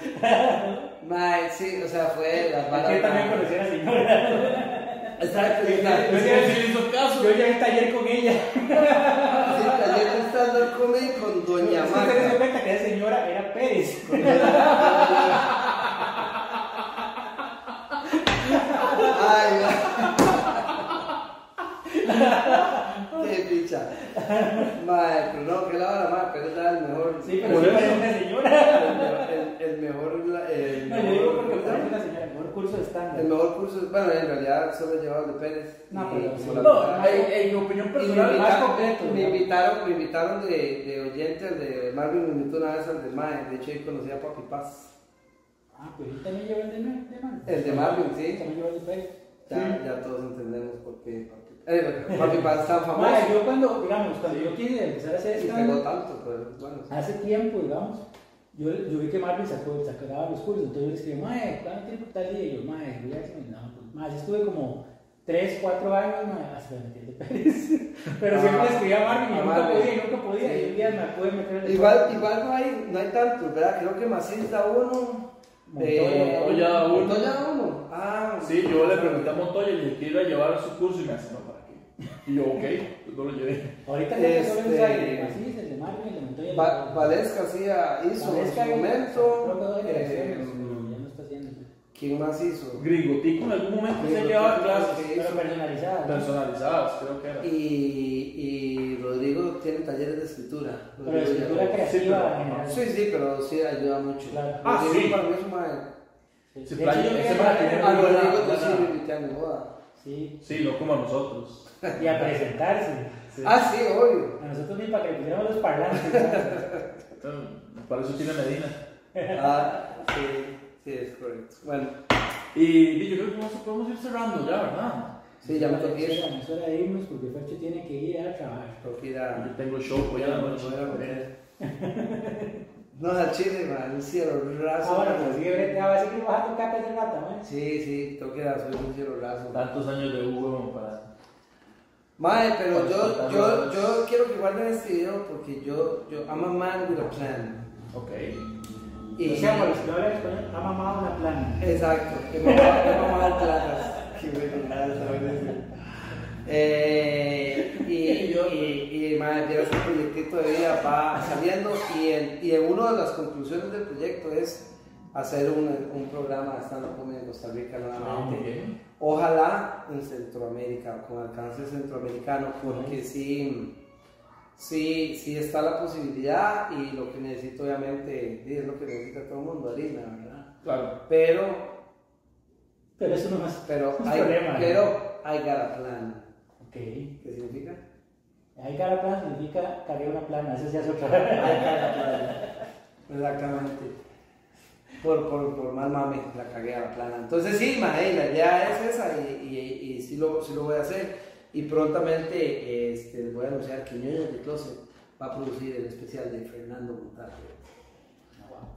Mae, sí, o sea, fue las balas. Yo también conocí a la señora. Exacto, Yo- exacto. Yo sí le hizo caso. Yo al taller con ella. Sí, ayer stand-up comedy con Doña Usted se dio cuenta que esa señora era Pérez. <laughs> Ay, va. Qué picha. Mae, pero no, que la hora más, pero era el mejor. Sí, pero sí eso. parece una señora. El, el, el mejor. El No, yo digo porque mejor, parece una señora. El el mejor curso, bueno, en realidad solo llevaba de Pérez. No, pero sí. No, en, mi opinión me personal, más completo, me invitaron, me invitaron de, de oyente, de Marvin me invitó una vez al de Mae, de hecho ahí conocí a Papi Paz. Ah, pues él también lleva el de, Marvin. El de Marvin, sí. También lleva el de Pérez. Ya, ya todos entendemos por qué Papi, eh, Papi <laughs> Paz tan famoso yo cuando, digamos, cuando yo quise empezar a hacer stand tanto, pero bueno. hace tiempo, digamos, yo, yo vi que Marvin sacó, sacaba los cursos, entonces yo le escribí, mae, ¿cuánto tiempo tal día? Y yo, mae, voy a hacer, no, pues, mae, estuve como 3, 4 años, mae, hasta me metí de Pérez. <laughs> Pero Ah, siempre le escribía a Marvin y a nunca podía, y nunca podía, Sí. y un día me pude meter el de Igual, Pérez. igual no hay, no hay tantos, ¿verdad? Creo que Macías da uno. Montoya, Montoya da uno. Montoya uno. Ah, Sí, yo le pregunté a Montoya y le dije que iba a llevar a su curso y me hace, no. Y yo, ok, pues no lo llevé. Ahorita solo Este- de Macís, el de Marvin, el de Montoya. el de- Va- Valesca hacía, hizo en Valesca su creo que momento. eh, pero ya no está haciendo. ¿Quién más hizo? Gringotico en algún momento se llevaba clases sí. Pero personalizada. ¿no? personalizadas, creo que era. Y, y Rodrigo tiene talleres de escritura. Pero Rodrigo escritura ya- creativa pero- en. Sí, sí, pero sí ayuda mucho. Claro. Ah, Rodrigo sí. para mí es un mae. Sí. Sí, De playa, man tiene- A Rodrigo yo sí lo invité a mi boda. Sí, Sí, no como a nosotros. y a presentarse. Sí. Ah, sí, obvio. A nosotros ni para que le pusiéramos los parlantes. Para eso tiene Medina. Ah, sí, sí, es correcto. Bueno, Y, y yo creo que vamos podemos ir cerrando ya, ¿verdad? sí, ya me toqué Es hora- de irnos porque Fercho tiene que ir a trabajar. Tengo que ir Yo a. tengo show hoy a la noche. <laughs> A. No, al chile, man, un cielo raso. Ah, bueno, pues sí, ahorita va a seguir bajando capas de rata, ¿no? Sí, sí, tengo que ir a subir un cielo raso. Tantos años de Hugo para. Mae, pero Para yo, yo, yo quiero que guarden este video porque yo, yo, I'm a man with a plan. Ok. Y, O sea, los que no hablan español, ha mamado una plana. Exacto, que mamá, que mamá platas. Qué bueno, nada, saber eso. Eh, y, <laughs> y, y, madre, vieras el proyectito de vida va saliendo y, en, y una de las conclusiones del proyecto es hacer un, un programa de stand-up comedy en Costa Rica Ah, nuevamente. bien. Ojalá en Centroamérica, con alcance centroamericano, porque sí, sí, sí está la posibilidad y lo que necesito obviamente es lo que necesita todo el mundo, harina, ¿verdad? Claro. Pero, Pero eso no es pero, un hay, problema. ¿no? pero I got a plan. Ok. ¿Qué significa? Ahí cada plana significa cargar una plana, eso ya es otra. got a plan. Exactamente. Por, por, por mal mame, la cagué a la plana. Entonces sí, mae, la idea es esa y, y, y sí, lo, sí lo voy a hacer. Y prontamente este, les voy a anunciar que Ñoños de Closet va a producir el especial de Fernando Montalvo.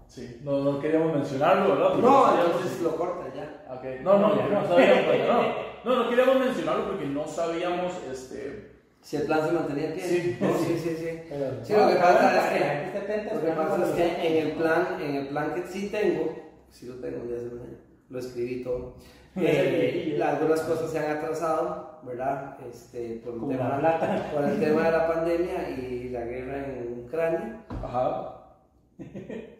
Sí. No, no queríamos mencionarlo, No, sabíamos- entonces lo corta ya. Ok. No, no, Ya no, no. sabíamos. No, no, no queríamos mencionarlo porque no sabíamos, este. Si el plan se mantenía en pie. Sí. No, sí, sí, sí. Pero, Sí, lo que pasa es que que- la gente esté atenta, Lo que pasa es que en el plan, en el plan que sí tengo, sí lo tengo, ya se me- lo escribí todo. <laughs> eh, algunas cosas se han atrasado, ¿verdad? Este, por, el tema, plata. por el tema de la <laughs> pandemia y la guerra en Ucrania. Ajá. <laughs>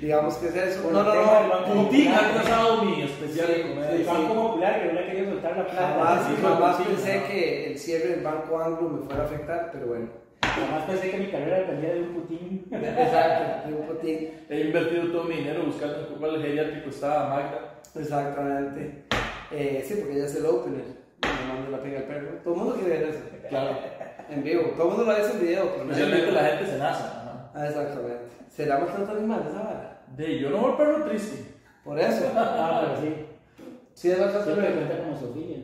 Digamos que es eso. No, el no, no. Banco Putin ha trazado mi especial de Sí, comedia. El sí. Banco Popular que no le querido soltar la plata. Jamás, sí, jamás sí, pensé no. que el cierre del Banco Anglo me fuera a afectar, pero bueno. Jamás pensé que mi carrera dependía de un Putin. Exacto, de un Putin. He invertido todo mi dinero buscando en cuál geriátrico estaba Magda. Exactamente. Eh, sí, porque ella es el opener. Me mando la pega al perro. Todo el mundo quiere ver eso. Claro. En vivo. Todo el mundo lo ve en video. Especialmente la gente se nace. Ajá. Ah, exactamente. ¿Será más tanto animal esa vara? De yo no veo el perro triste. Por eso. <laughs> Ah, pero sí. Sí, es bastante Siempre perro. cuenta como Sofía.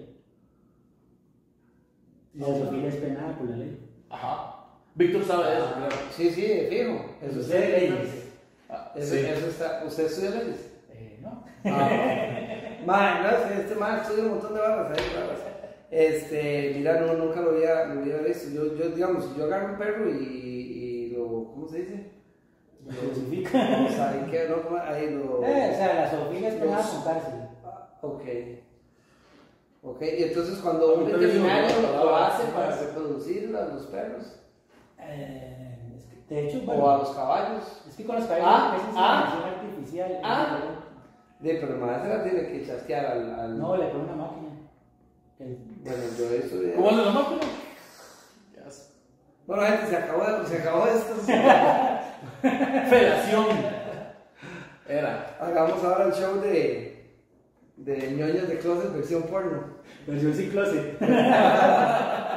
La Sofía es penada por la ley. Ajá. Víctor sabe eso, claro. Sí, sí, fijo. Eso Usted sí. leyes. Ah, Eso, sí. eso está. ¿Usted estudia leyes? Eh, no. <laughs> Mae, no, este- este mae estudia un montón de barras ahí, barras. Este, mira, no, nunca lo había, lo había visto. Yo, yo, digamos, yo agarro un perro y, y lo, ¿cómo se dice? Lo crucifica. O sea, ahí no, lo... Eh, o sea, la Sofía es penada Los- con cárcel. Ah, Ok. Ok, y entonces cuando un le veterinario lo palabra. hace para reproducir a los perros Eh, es que, de hecho, o a bueno, los caballos. es que con los caballos Ah, es ah. artificial. Ah. De, pero más se la tiene que chasquear al... al... No, le pone una máquina. Que- Bueno, yo he visto videos. ¿Cómo hace la máquina? Ya sé. Bueno, gente, se acabó, se acabó esto. <laughs> <laughs> Felación. Era. Hagamos ahora el show de, de ñoños de closet versión porno. Versión sin closet. <laughs>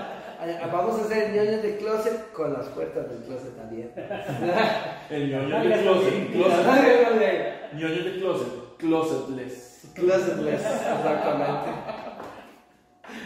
Vamos a hacer ñoños de closet con las puertas del closet abiertas. <laughs> El ñoño de closet. closet. ñoño de closet. Closetless. Closetless, exactamente.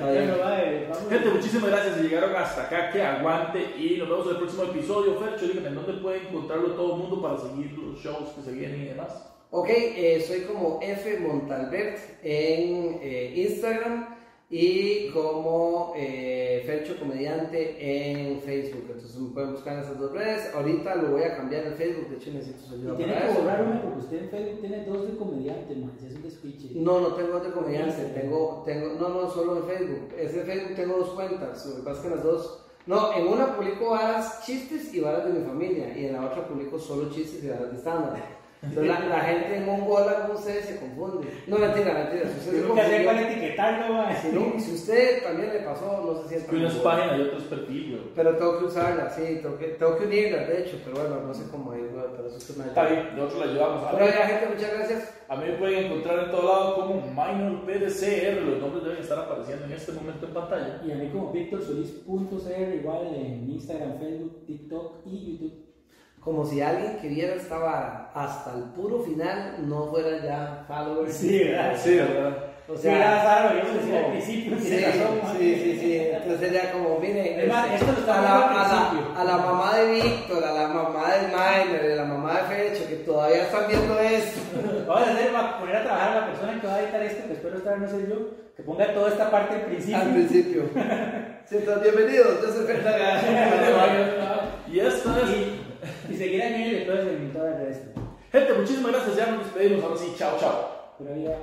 Bueno, vale, vamos. Gente, muchísimas gracias si llegaron hasta acá, que aguante y nos vemos en el próximo episodio. Fercho, dígame, ¿dónde puede encontrarlo todo el mundo para seguir los shows que se vienen y demás? Ok, eh, soy como F Montalbert en eh, Instagram y como eh, Fercho Comediante en Facebook. Entonces me pueden buscar en esas dos redes. Ahorita lo voy a cambiar en Facebook, de hecho necesito su Y ayuda tiene que eso. borrar una porque usted en Facebook tiene dos de comediante, man. Es un despiche. No, no tengo de comediante, tengo, tengo, no, no, solo en Facebook. Ese Facebook tengo dos cuentas, lo que pasa es que las dos, no, en una publico varas chistes y varas de mi familia, y en la otra publico solo chistes y varas de estándar. Entonces la, la gente en mongola como ustedes se confunde. No, mentira, mentira. Si usted, se que confundió, etiquetarlo, si, no, si usted también le pasó, no Que una es confundido. página y otra es perfil, güey. Pero tengo que usarla, sí, tengo que, tengo que unirla, de hecho, pero bueno, no sé cómo ir, güey, pero eso es una Está bien, nosotros le ayudamos. A Pero ya, gente, muchas gracias. a mí me pueden encontrar en todo lado como Minor PDCR. Los nombres deben estar apareciendo en este momento en pantalla. Y a mí como VictorSolis.cr, igual en Instagram, Facebook, TikTok y YouTube. Como si alguien que viera esta vara hasta el puro final no fuera ya followers. Sí, ¿verdad? Sí, ¿verdad? O sea, ya Sara, lo decir al principio, Sí, sí, sí, sí. Entonces sería como, mire, este, esto lo estaba a, la, viendo al a, la, principio. a la mamá de Víctor, a la mamá de Miner, a la mamá de Fecho, que todavía están viendo esto. Vamos a hacer, va a poner a trabajar a la persona que va a editar esto, que espero esta vez no ser yo, que ponga toda esta parte al principio. Al principio. <laughs> Sí, entonces, bienvenidos, yo soy Fernanda. <laughs> Y esto es y seguirá en él después de todo el resto. Gente, muchísimas gracias. Ya nos despedimos. Ahora sí, chao, chao. Pero ya.